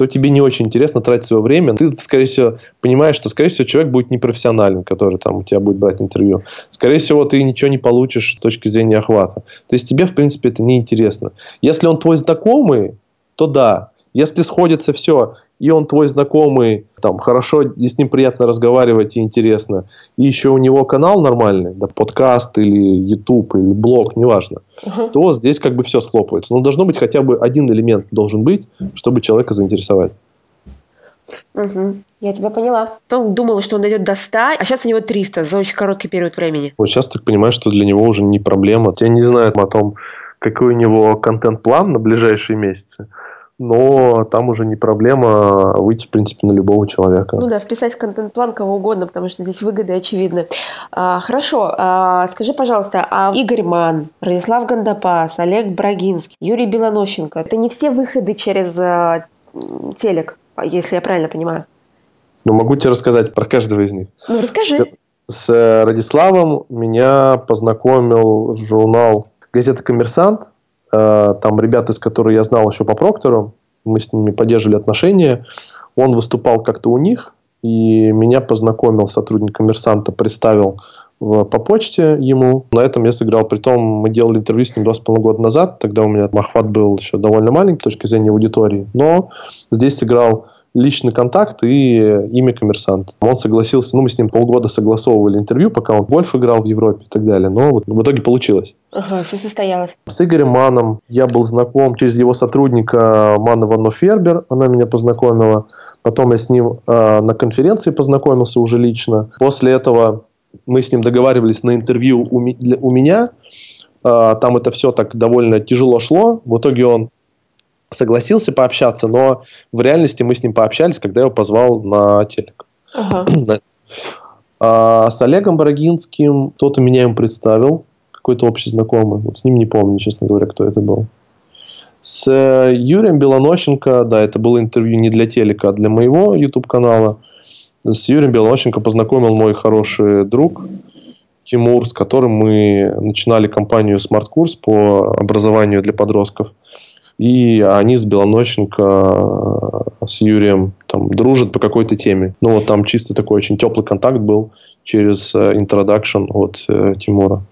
то тебе не очень интересно тратить свое время. Ты, скорее всего, понимаешь, что, скорее всего, человек будет непрофессионален, который там у тебя будет брать интервью. Скорее всего, ты ничего не получишь с точки зрения охвата. То есть тебе, в принципе, это не интересно. Если он твой знакомый, то да. Если сходится все, и он твой знакомый, там, хорошо, и с ним приятно разговаривать и интересно, и еще у него канал нормальный, да, подкаст или YouTube или блог, неважно, угу. то здесь как бы все схлопывается. Но должно быть хотя бы один элемент должен быть, чтобы человека заинтересовать. Угу. Я тебя поняла. Он думал, что он дойдет до 100, а сейчас у него 300 за очень короткий период времени. Вот сейчас так понимаю, что для него уже не проблема. Я не знаю о том, какой у него контент-план на ближайшие месяцы но там уже не проблема выйти, в принципе, на любого человека. Ну да, вписать в контент-план кого угодно, потому что здесь выгоды очевидны. А, хорошо, а, скажи, пожалуйста, а Игорь Ман, Радислав Гандапас, Олег Брагинский, Юрий Белонощенко, это не все выходы через а, телек, если я правильно понимаю? Ну, могу тебе рассказать про каждого из них. Ну, расскажи. С Радиславом меня познакомил журнал газета «Коммерсант», Э, там ребята, с которыми я знал еще по Проктору, мы с ними поддерживали отношения. Он выступал как-то у них, и меня познакомил сотрудник коммерсанта, представил в, по почте ему. На этом я сыграл. Притом мы делали интервью с ним два с половиной года назад. Тогда у меня охват был еще довольно маленький с точки зрения аудитории. Но здесь сыграл личный контакт и имя коммерсант. Он согласился, ну, мы с ним полгода согласовывали интервью, пока он гольф играл в Европе и так далее, но вот в итоге получилось. Ага, все состоялось. С Игорем Маном я был знаком через его сотрудника Мана Ванно Фербер, она меня познакомила. Потом я с ним э, на конференции познакомился уже лично. После этого мы с ним договаривались на интервью у, ми- для, у меня. Э, там это все так довольно тяжело шло. В итоге он согласился пообщаться, но в реальности мы с ним пообщались, когда я его позвал на телек. Ага. А с Олегом Бородинским кто-то меня им представил, какой-то общий знакомый. Вот с ним не помню, честно говоря, кто это был. С э, Юрием Белонощенко, да, это было интервью не для телека, а для моего YouTube-канала. С Юрием Белонощенко познакомил мой хороший друг Тимур, с которым мы начинали компанию Smart Курс по образованию для подростков. И они с Белонощенко, э, с Юрием там дружат по какой-то теме. Ну, вот там чисто такой очень теплый контакт был через э, от э, Тимура.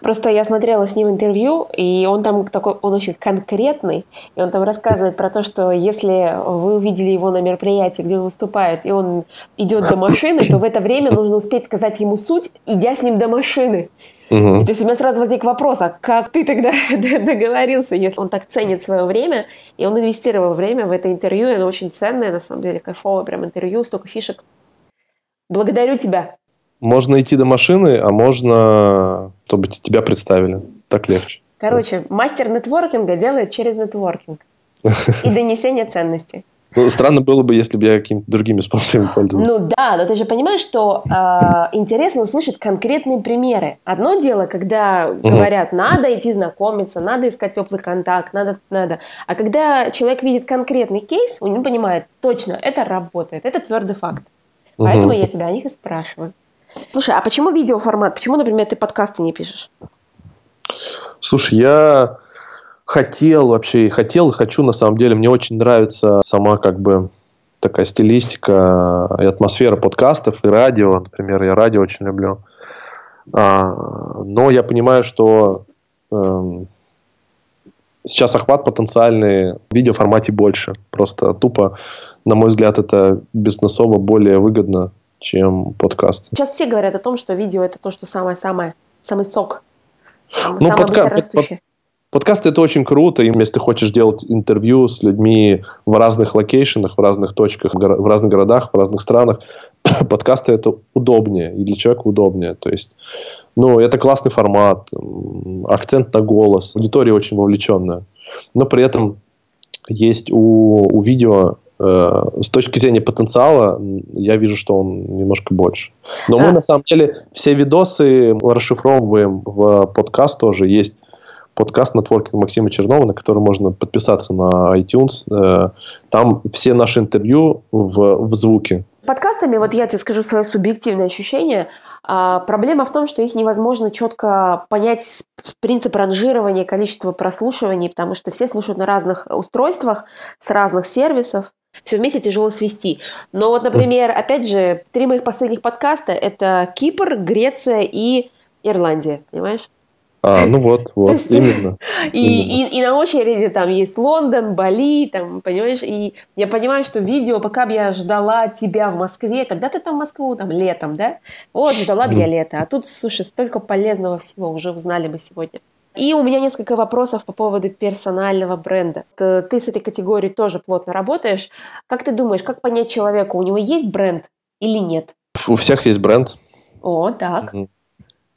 Просто я смотрела с ним интервью, и он там такой, он очень конкретный, и он там рассказывает про то, что если вы увидели его на мероприятии, где он выступает, и он идет до машины, то в это время нужно успеть сказать ему суть, идя с ним до машины. Угу. И то есть у меня сразу возник вопрос, а как ты тогда договорился, если он так ценит свое время, и он инвестировал время в это интервью, и оно очень ценное, на самом деле, кайфовое прям интервью, столько фишек. Благодарю тебя. Можно идти до машины, а можно, чтобы тебя представили. Так легче. Короче, мастер нетворкинга делает через нетворкинг и донесение ценностей. Ну, странно было бы, если бы я какими-то другими способами пользовался. Ну да, но ты же понимаешь, что э, интересно услышать конкретные примеры. Одно дело, когда говорят, надо идти знакомиться, надо искать теплый контакт, надо, надо. А когда человек видит конкретный кейс, он понимает, точно, это работает, это твердый факт. Поэтому я тебя о них и спрашиваю. Слушай, а почему видеоформат? Почему, например, ты подкасты не пишешь? Слушай, я хотел вообще, хотел и хочу на самом деле. Мне очень нравится сама как бы такая стилистика и атмосфера подкастов и радио. Например, я радио очень люблю. А, но я понимаю, что э, сейчас охват потенциальный в видеоформате больше. Просто тупо, на мой взгляд, это бизнесово более выгодно, чем подкаст. Сейчас все говорят о том, что видео это то, что самое-самое, самый сок, ну, самое подка- быстрорастущее. Подкасты это очень круто, и если ты хочешь делать интервью с людьми в разных локейшенах, в разных точках, в разных городах, в разных странах, подкасты это удобнее, и для человека удобнее. То есть, ну, это классный формат, акцент на голос, аудитория очень вовлеченная. Но при этом есть у, у видео с точки зрения потенциала, я вижу, что он немножко больше. Но мы на самом деле все видосы расшифровываем в подкаст тоже. Есть подкаст «Нетворкинг» Максима Чернова, на который можно подписаться на iTunes. Э, там все наши интервью в, в звуке. Подкастами, вот я тебе скажу свое субъективное ощущение, а, проблема в том, что их невозможно четко понять принцип ранжирования, количество прослушиваний, потому что все слушают на разных устройствах, с разных сервисов. Все вместе тяжело свести. Но вот, например, опять же, три моих последних подкаста – это Кипр, Греция и Ирландия, понимаешь? А, ну вот, вот, есть, именно. И, именно. И, и на очереди там есть Лондон, Бали, там, понимаешь, и я понимаю, что видео, пока бы я ждала тебя в Москве, когда ты там в Москву, там, летом, да? Вот, ждала бы я лето, а тут, слушай, столько полезного всего уже узнали мы сегодня. И у меня несколько вопросов по поводу персонального бренда. Ты с этой категорией тоже плотно работаешь. Как ты думаешь, как понять человека, у него есть бренд или нет? У всех есть бренд. О, так.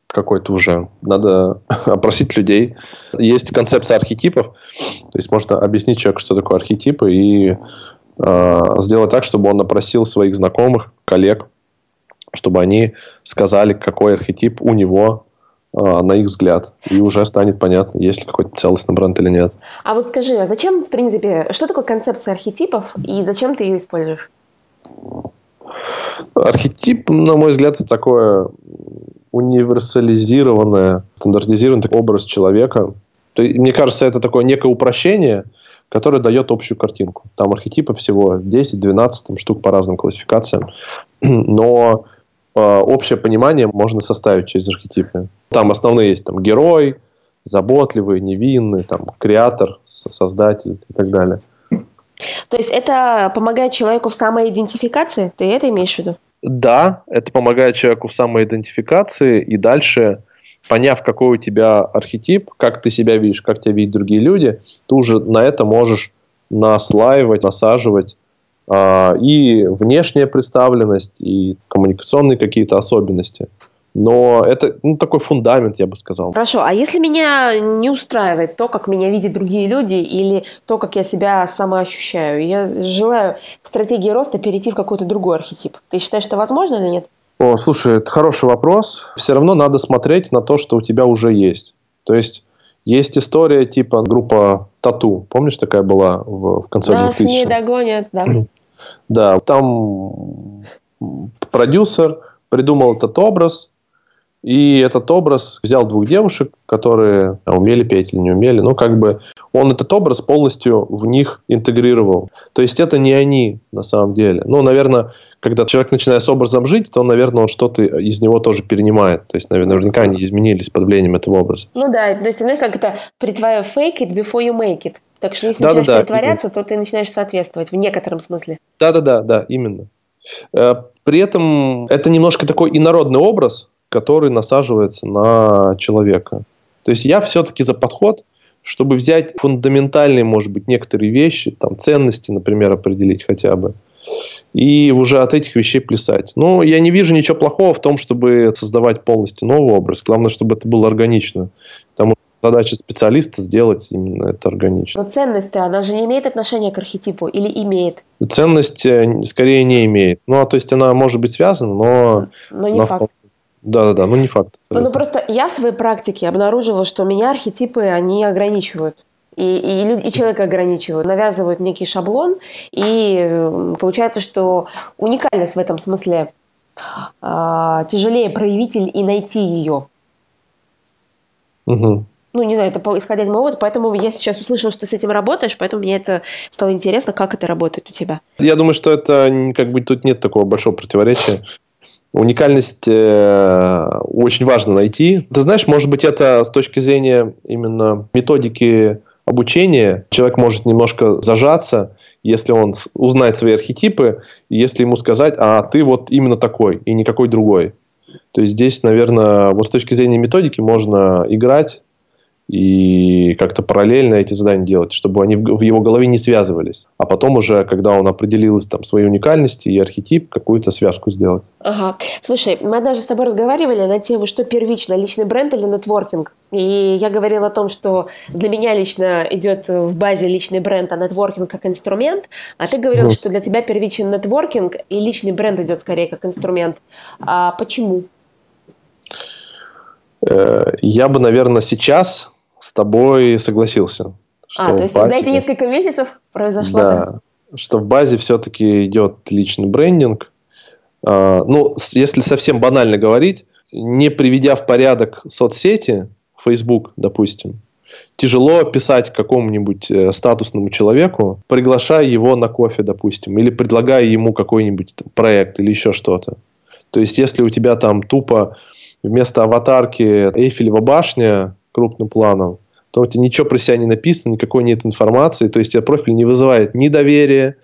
Какой-то уже. Надо опросить людей. Есть концепция архетипов. То есть можно объяснить человеку, что такое архетипы, и э, сделать так, чтобы он опросил своих знакомых, коллег, чтобы они сказали, какой архетип у него на их взгляд. И уже станет понятно, есть ли какой-то целостный бренд или нет. А вот скажи, а зачем, в принципе, что такое концепция архетипов и зачем ты ее используешь? Архетип, на мой взгляд, это такое универсализированное, стандартизированный образ человека. Мне кажется, это такое некое упрощение, которое дает общую картинку. Там архетипы всего 10-12 штук по разным классификациям. Но общее понимание можно составить через архетипы. Там основные есть там герой, заботливый, невинный, там креатор, создатель и так далее. То есть это помогает человеку в самоидентификации? Ты это имеешь в виду? Да, это помогает человеку в самоидентификации, и дальше, поняв, какой у тебя архетип, как ты себя видишь, как тебя видят другие люди, ты уже на это можешь наслаивать, насаживать и внешняя представленность, и коммуникационные какие-то особенности. Но это ну, такой фундамент, я бы сказал. Хорошо, а если меня не устраивает то, как меня видят другие люди, или то, как я себя сама ощущаю, я желаю в стратегии роста перейти в какой-то другой архетип. Ты считаешь, это возможно или нет? О, слушай, это хороший вопрос. Все равно надо смотреть на то, что у тебя уже есть. То есть есть история типа группа Тату. Помнишь, такая была в, в конце Нас 2000 не догонят, да. Да, там продюсер придумал этот образ, и этот образ взял двух девушек, которые умели петь или не умели. Ну, как бы он этот образ полностью в них интегрировал. То есть это не они на самом деле. Ну, наверное, когда человек начинает с образом жить, то, наверное, он что-то из него тоже перенимает. То есть, наверняка они изменились под влиянием этого образа. Ну да, то есть, знаешь, как это притворяю fake it before you make it. Так что если да, начинаешь да, притворяться, да. то ты начинаешь соответствовать в некотором смысле. Да-да-да, да, именно. Э, при этом это немножко такой инородный образ, который насаживается на человека. То есть я все-таки за подход, чтобы взять фундаментальные, может быть, некоторые вещи, там ценности, например, определить хотя бы, и уже от этих вещей плясать. Но я не вижу ничего плохого в том, чтобы создавать полностью новый образ. Главное, чтобы это было органично. Потому что задача специалиста сделать именно это органично. Но ценность, она же не имеет отношения к архетипу или имеет? Ценность э, скорее не имеет. Ну, а то есть она может быть связана, но... Но не факт. Да-да-да, ну не факт. Ну, ну просто я в своей практике обнаружила, что меня архетипы, они ограничивают. И, и, и человека ограничивают, навязывают некий шаблон, и получается, что уникальность в этом смысле э, тяжелее проявить и найти ее. Угу. Ну, не знаю, это исходя из моего опыта, поэтому я сейчас услышала, что ты с этим работаешь, поэтому мне это стало интересно, как это работает у тебя. Я думаю, что это как бы тут нет такого большого противоречия. Уникальность э, очень важно найти. Ты знаешь, может быть, это с точки зрения именно методики обучения, человек может немножко зажаться, если он узнает свои архетипы, если ему сказать, а ты вот именно такой и никакой другой. То есть здесь, наверное, вот с точки зрения методики можно играть и как-то параллельно эти задания делать, чтобы они в его голове не связывались. А потом уже, когда он определил там свои уникальности и архетип, какую-то связку сделать. Ага. Слушай, мы даже с тобой разговаривали на тему, что первично, личный бренд или нетворкинг. И я говорила о том, что для меня лично идет в базе личный бренд, а нетворкинг как инструмент. А ты говорил, mm. что для тебя первичен нетворкинг и личный бренд идет скорее как инструмент. А почему? Э, я бы, наверное, сейчас с тобой согласился. А, то есть базе, за эти несколько месяцев произошло да, так? что в базе все-таки идет личный брендинг. А, ну, если совсем банально говорить, не приведя в порядок соцсети, Facebook, допустим, тяжело писать какому-нибудь э, статусному человеку, приглашая его на кофе, допустим, или предлагая ему какой-нибудь проект или еще что-то. То есть, если у тебя там тупо вместо аватарки Эйфелева башня крупным планом, то тебя ничего про себя не написано, никакой нет информации, то есть, тебя профиль не вызывает ни доверия,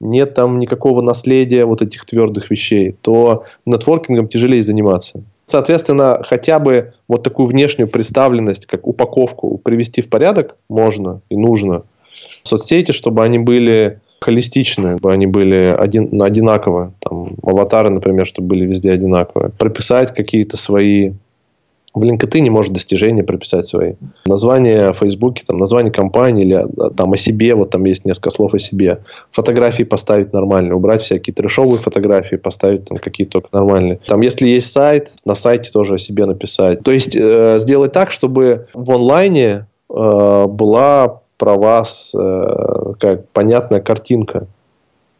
нет там никакого наследия вот этих твердых вещей, то нетворкингом тяжелее заниматься. Соответственно, хотя бы вот такую внешнюю представленность, как упаковку, привести в порядок можно и нужно. Соцсети, чтобы они были холистичные, чтобы они были один, одинаковые. Там, аватары, например, чтобы были везде одинаковые. Прописать какие-то свои в LinkedIn может достижения прописать свои. Название в Фейсбуке, там, название компании или а, там о себе, вот там есть несколько слов о себе. Фотографии поставить нормально, убрать всякие трешовые фотографии, поставить там какие-то только нормальные. Там, если есть сайт, на сайте тоже о себе написать. То есть, э, сделать так, чтобы в онлайне э, была про вас э, как понятная картинка.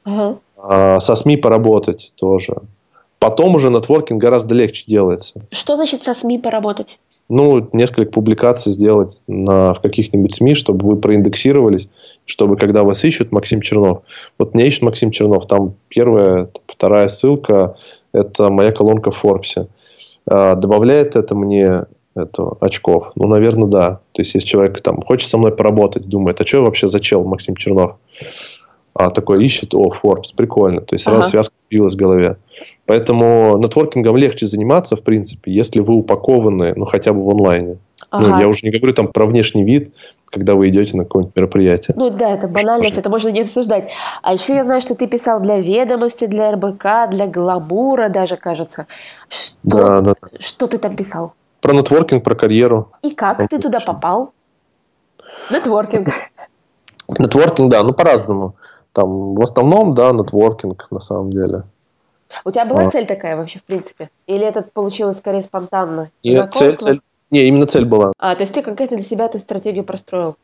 Ага. А со СМИ поработать тоже. Потом уже нетворкинг гораздо легче делается. Что значит со СМИ поработать? Ну, несколько публикаций сделать на, в каких-нибудь СМИ, чтобы вы проиндексировались, чтобы когда вас ищут Максим Чернов. Вот меня ищет Максим Чернов, там первая, вторая ссылка, это моя колонка в Форбсе. А, добавляет это мне это, очков? Ну, наверное, да. То есть, если человек там хочет со мной поработать, думает, а что вообще за чел Максим Чернов? а такой ищет, о, Forbes, прикольно. То есть сразу ага. связка появилась в голове. Поэтому нетворкингом легче заниматься, в принципе, если вы упакованы, ну, хотя бы в онлайне. Ну, ага. Ну, я уже не говорю там про внешний вид, когда вы идете на какое-нибудь мероприятие. Ну да, это банальность, это можно не обсуждать. А еще я знаю, что ты писал для ведомости, для РБК, для Гламура даже, кажется. Что, да, да. Что ты там писал? Про нетворкинг, про карьеру. И как ты туда попал? Нетворкинг. Нетворкинг, да, ну по-разному. Там в основном, да, нетворкинг на самом деле. У тебя была а. цель такая вообще, в принципе? Или это получилось скорее спонтанно? Нет, цель, цель, не, именно цель была. А, то есть ты конкретно для себя эту стратегию простроил?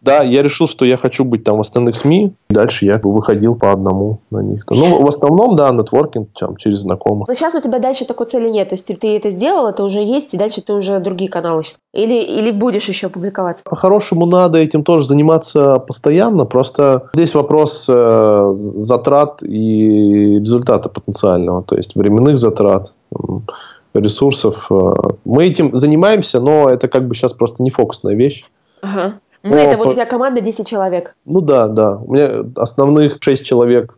Да, я решил, что я хочу быть там в остальных СМИ. Дальше я выходил по одному на них. Ну, в основном, да, нетворкинг там, через знакомых. Но сейчас у тебя дальше такой цели нет. То есть ты это сделал, это уже есть, и дальше ты уже другие каналы сейчас. Или, или будешь еще публиковаться? По-хорошему надо этим тоже заниматься постоянно. Просто здесь вопрос э, затрат и результата потенциального. То есть временных затрат ресурсов. Э. Мы этим занимаемся, но это как бы сейчас просто не фокусная вещь. Ага. Ну, это вот у тебя команда 10 человек. Ну да, да. У меня основных 6 человек,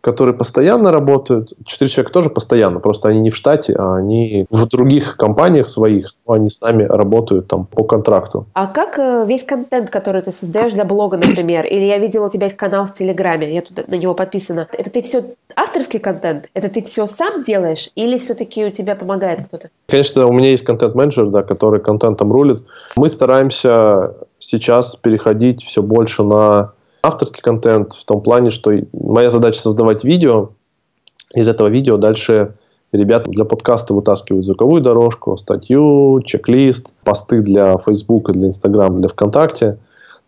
которые постоянно работают. 4 человека тоже постоянно, просто они не в штате, а они в других компаниях своих, они с нами работают там по контракту. А как э, весь контент, который ты создаешь для блога, например, или я видела у тебя есть канал в Телеграме, я тут на него подписана, это ты все авторский контент? Это ты все сам делаешь или все-таки у тебя помогает кто-то? Конечно, у меня есть контент-менеджер, да, который контентом рулит. Мы стараемся сейчас переходить все больше на авторский контент в том плане, что моя задача создавать видео, из этого видео дальше ребята для подкаста вытаскивают звуковую дорожку, статью, чек-лист, посты для Facebook, для Instagram, для ВКонтакте.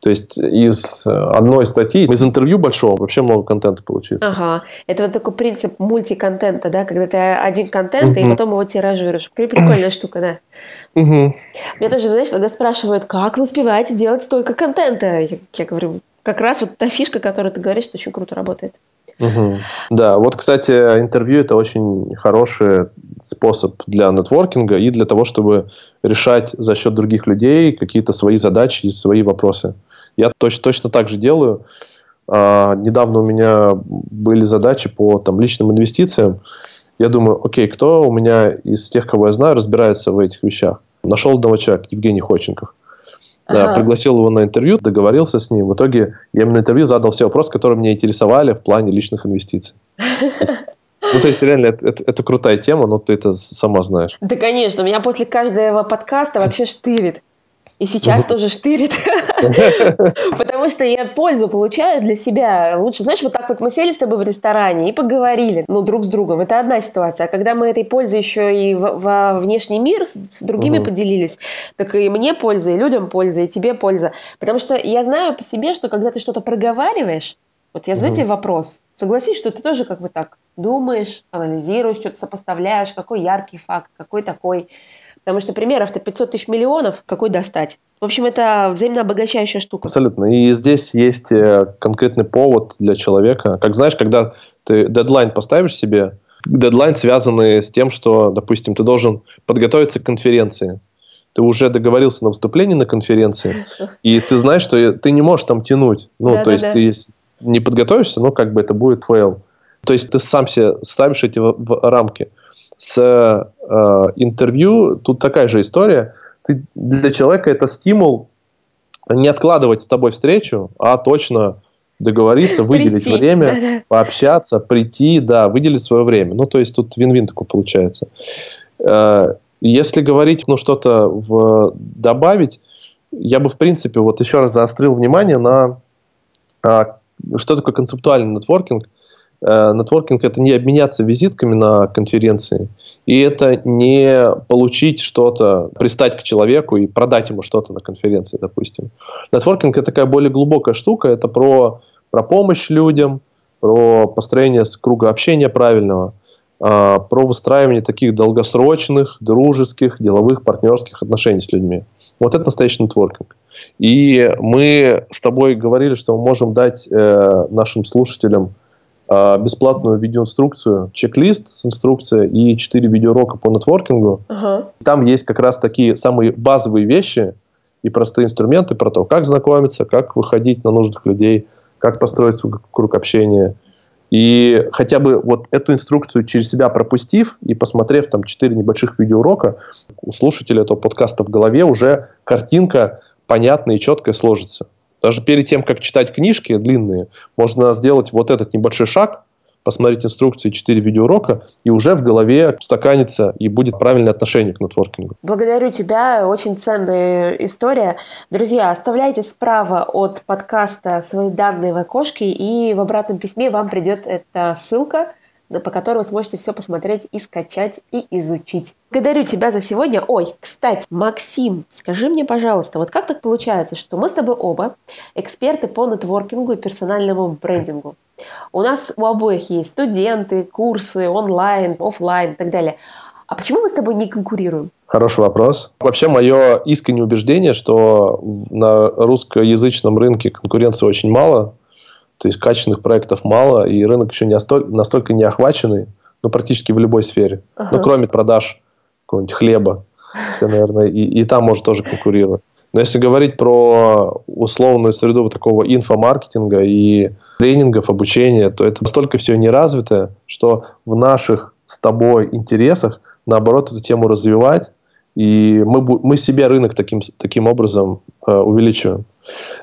То есть из одной статьи, из интервью большого вообще много контента получится. Ага. Это вот такой принцип мультиконтента, да, когда ты один контент, и потом его тиражируешь. Прикольная штука, да. Uh-huh. Меня тоже, знаешь, тогда спрашивают, как вы успеваете делать столько контента? Я, я говорю, как раз вот та фишка, которую ты говоришь, что очень круто работает. Угу. Да, вот, кстати, интервью это очень хороший способ для нетворкинга и для того, чтобы решать за счет других людей какие-то свои задачи и свои вопросы. Я точно, точно так же делаю. А, недавно у меня были задачи по там, личным инвестициям. Я думаю, окей, кто у меня из тех, кого я знаю, разбирается в этих вещах? Нашел одного человека, Евгений Ходченков. Ага. пригласил его на интервью, договорился с ним. В итоге я ему на интервью задал все вопросы, которые меня интересовали в плане личных инвестиций. Ну, то есть, реально, это, это, это крутая тема, но ты это сама знаешь. Да, конечно. Меня после каждого подкаста вообще штырит. И сейчас тоже штырит. Потому что я пользу получаю для себя. Лучше, знаешь, вот так вот мы сели с тобой в ресторане и поговорили, ну, друг с другом. Это одна ситуация. А когда мы этой пользой еще и во внешний мир с другими поделились, так и мне польза, и людям польза, и тебе польза. Потому что я знаю по себе, что когда ты что-то проговариваешь, вот я задаю тебе вопрос. Согласись, что ты тоже как бы так думаешь, анализируешь, что-то сопоставляешь, какой яркий факт, какой такой Потому что примеров-то 500 тысяч миллионов, какой достать? В общем, это взаимно обогащающая штука. Абсолютно. И здесь есть э, конкретный повод для человека. Как знаешь, когда ты дедлайн поставишь себе, дедлайн связанный с тем, что, допустим, ты должен подготовиться к конференции. Ты уже договорился на выступлении на конференции, и ты знаешь, что ты не можешь там тянуть. Ну, да, то да, есть да. ты не подготовишься, ну, как бы это будет фейл. То есть ты сам себе ставишь эти в, в рамки. С э, интервью тут такая же история. Ты, для человека это стимул не откладывать с тобой встречу, а точно договориться, выделить прийти, время, да, да. пообщаться, прийти, да, выделить свое время. Ну, то есть тут вин-вин такой получается. Э, если говорить, ну, что-то в, добавить, я бы, в принципе, вот еще раз заострил внимание на а, что такое концептуальный нетворкинг? Э, нетворкинг – это не обменяться визитками на конференции, и это не получить что-то, пристать к человеку и продать ему что-то на конференции, допустим. Нетворкинг – это такая более глубокая штука, это про, про помощь людям, про построение круга общения правильного, а, про выстраивание таких долгосрочных, дружеских, деловых, партнерских отношений с людьми. Вот это настоящий нетворкинг. И мы с тобой говорили, что мы можем дать э, нашим слушателям бесплатную видеоинструкцию, чек-лист с инструкцией и 4 видеоурока по нетворкингу. Uh-huh. Там есть как раз такие самые базовые вещи и простые инструменты про то, как знакомиться, как выходить на нужных людей, как построить свой круг общения. И хотя бы вот эту инструкцию через себя пропустив и посмотрев там 4 небольших видеоурока, у слушателя этого подкаста в голове уже картинка понятно и четко сложится. Даже перед тем, как читать книжки длинные, можно сделать вот этот небольшой шаг, посмотреть инструкции 4 видеоурока, и уже в голове стаканится и будет правильное отношение к нетворкингу. Благодарю тебя, очень ценная история. Друзья, оставляйте справа от подкаста свои данные в окошке, и в обратном письме вам придет эта ссылка – по которой вы сможете все посмотреть и скачать и изучить. Благодарю тебя за сегодня. Ой, кстати, Максим, скажи мне, пожалуйста, вот как так получается, что мы с тобой оба эксперты по нетворкингу и персональному брендингу? У нас у обоих есть студенты, курсы, онлайн, офлайн и так далее. А почему мы с тобой не конкурируем? Хороший вопрос. Вообще, мое искреннее убеждение, что на русскоязычном рынке конкуренции очень мало. То есть качественных проектов мало, и рынок еще не настолько, настолько не охваченный, ну, практически в любой сфере. Ага. Ну, кроме продаж какого-нибудь хлеба. Хотя, наверное, и, и там может тоже конкурировать. Но если говорить про условную среду вот такого инфомаркетинга и тренингов, обучения, то это настолько все неразвитое, что в наших с тобой интересах, наоборот, эту тему развивать, и мы, мы себе рынок таким, таким образом э, увеличиваем.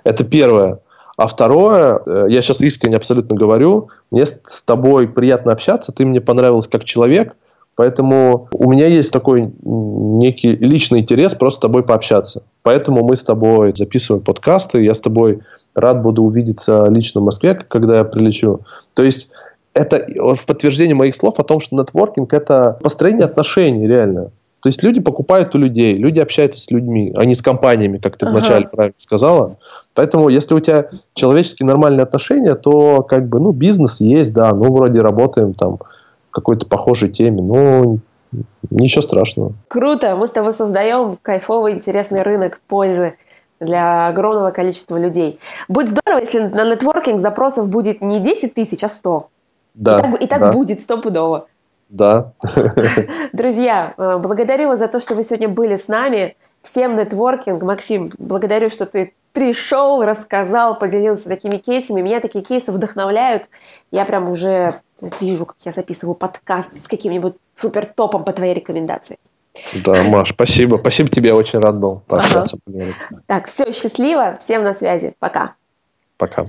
Это первое. А второе, э, я сейчас искренне абсолютно говорю, мне с тобой приятно общаться, ты мне понравился как человек, поэтому у меня есть такой некий личный интерес просто с тобой пообщаться. Поэтому мы с тобой записываем подкасты, я с тобой рад буду увидеться лично в Москве, когда я прилечу. То есть это в подтверждение моих слов о том, что нетворкинг – это построение отношений реально. То есть люди покупают у людей, люди общаются с людьми, а не с компаниями, как ты ага. вначале правильно сказала. Поэтому, если у тебя человеческие нормальные отношения, то как бы, ну, бизнес есть, да, ну, вроде работаем там в какой-то похожей теме, ну, ничего страшного. Круто, мы с тобой создаем кайфовый, интересный рынок пользы для огромного количества людей. Будет здорово, если на нетворкинг запросов будет не 10 тысяч, а 100. Да, и так, и так да. будет стопудово. Да. Друзья, э, благодарю вас за то, что вы сегодня были с нами. Всем нетворкинг. Максим, благодарю, что ты пришел, рассказал, поделился такими кейсами. Меня такие кейсы вдохновляют. Я прям уже вижу, как я записываю подкаст с каким-нибудь супер топом по твоей рекомендации. Да, Маш, спасибо. Спасибо тебе, очень рад был пообщаться. Ага. Так, все, счастливо. Всем на связи. Пока. Пока.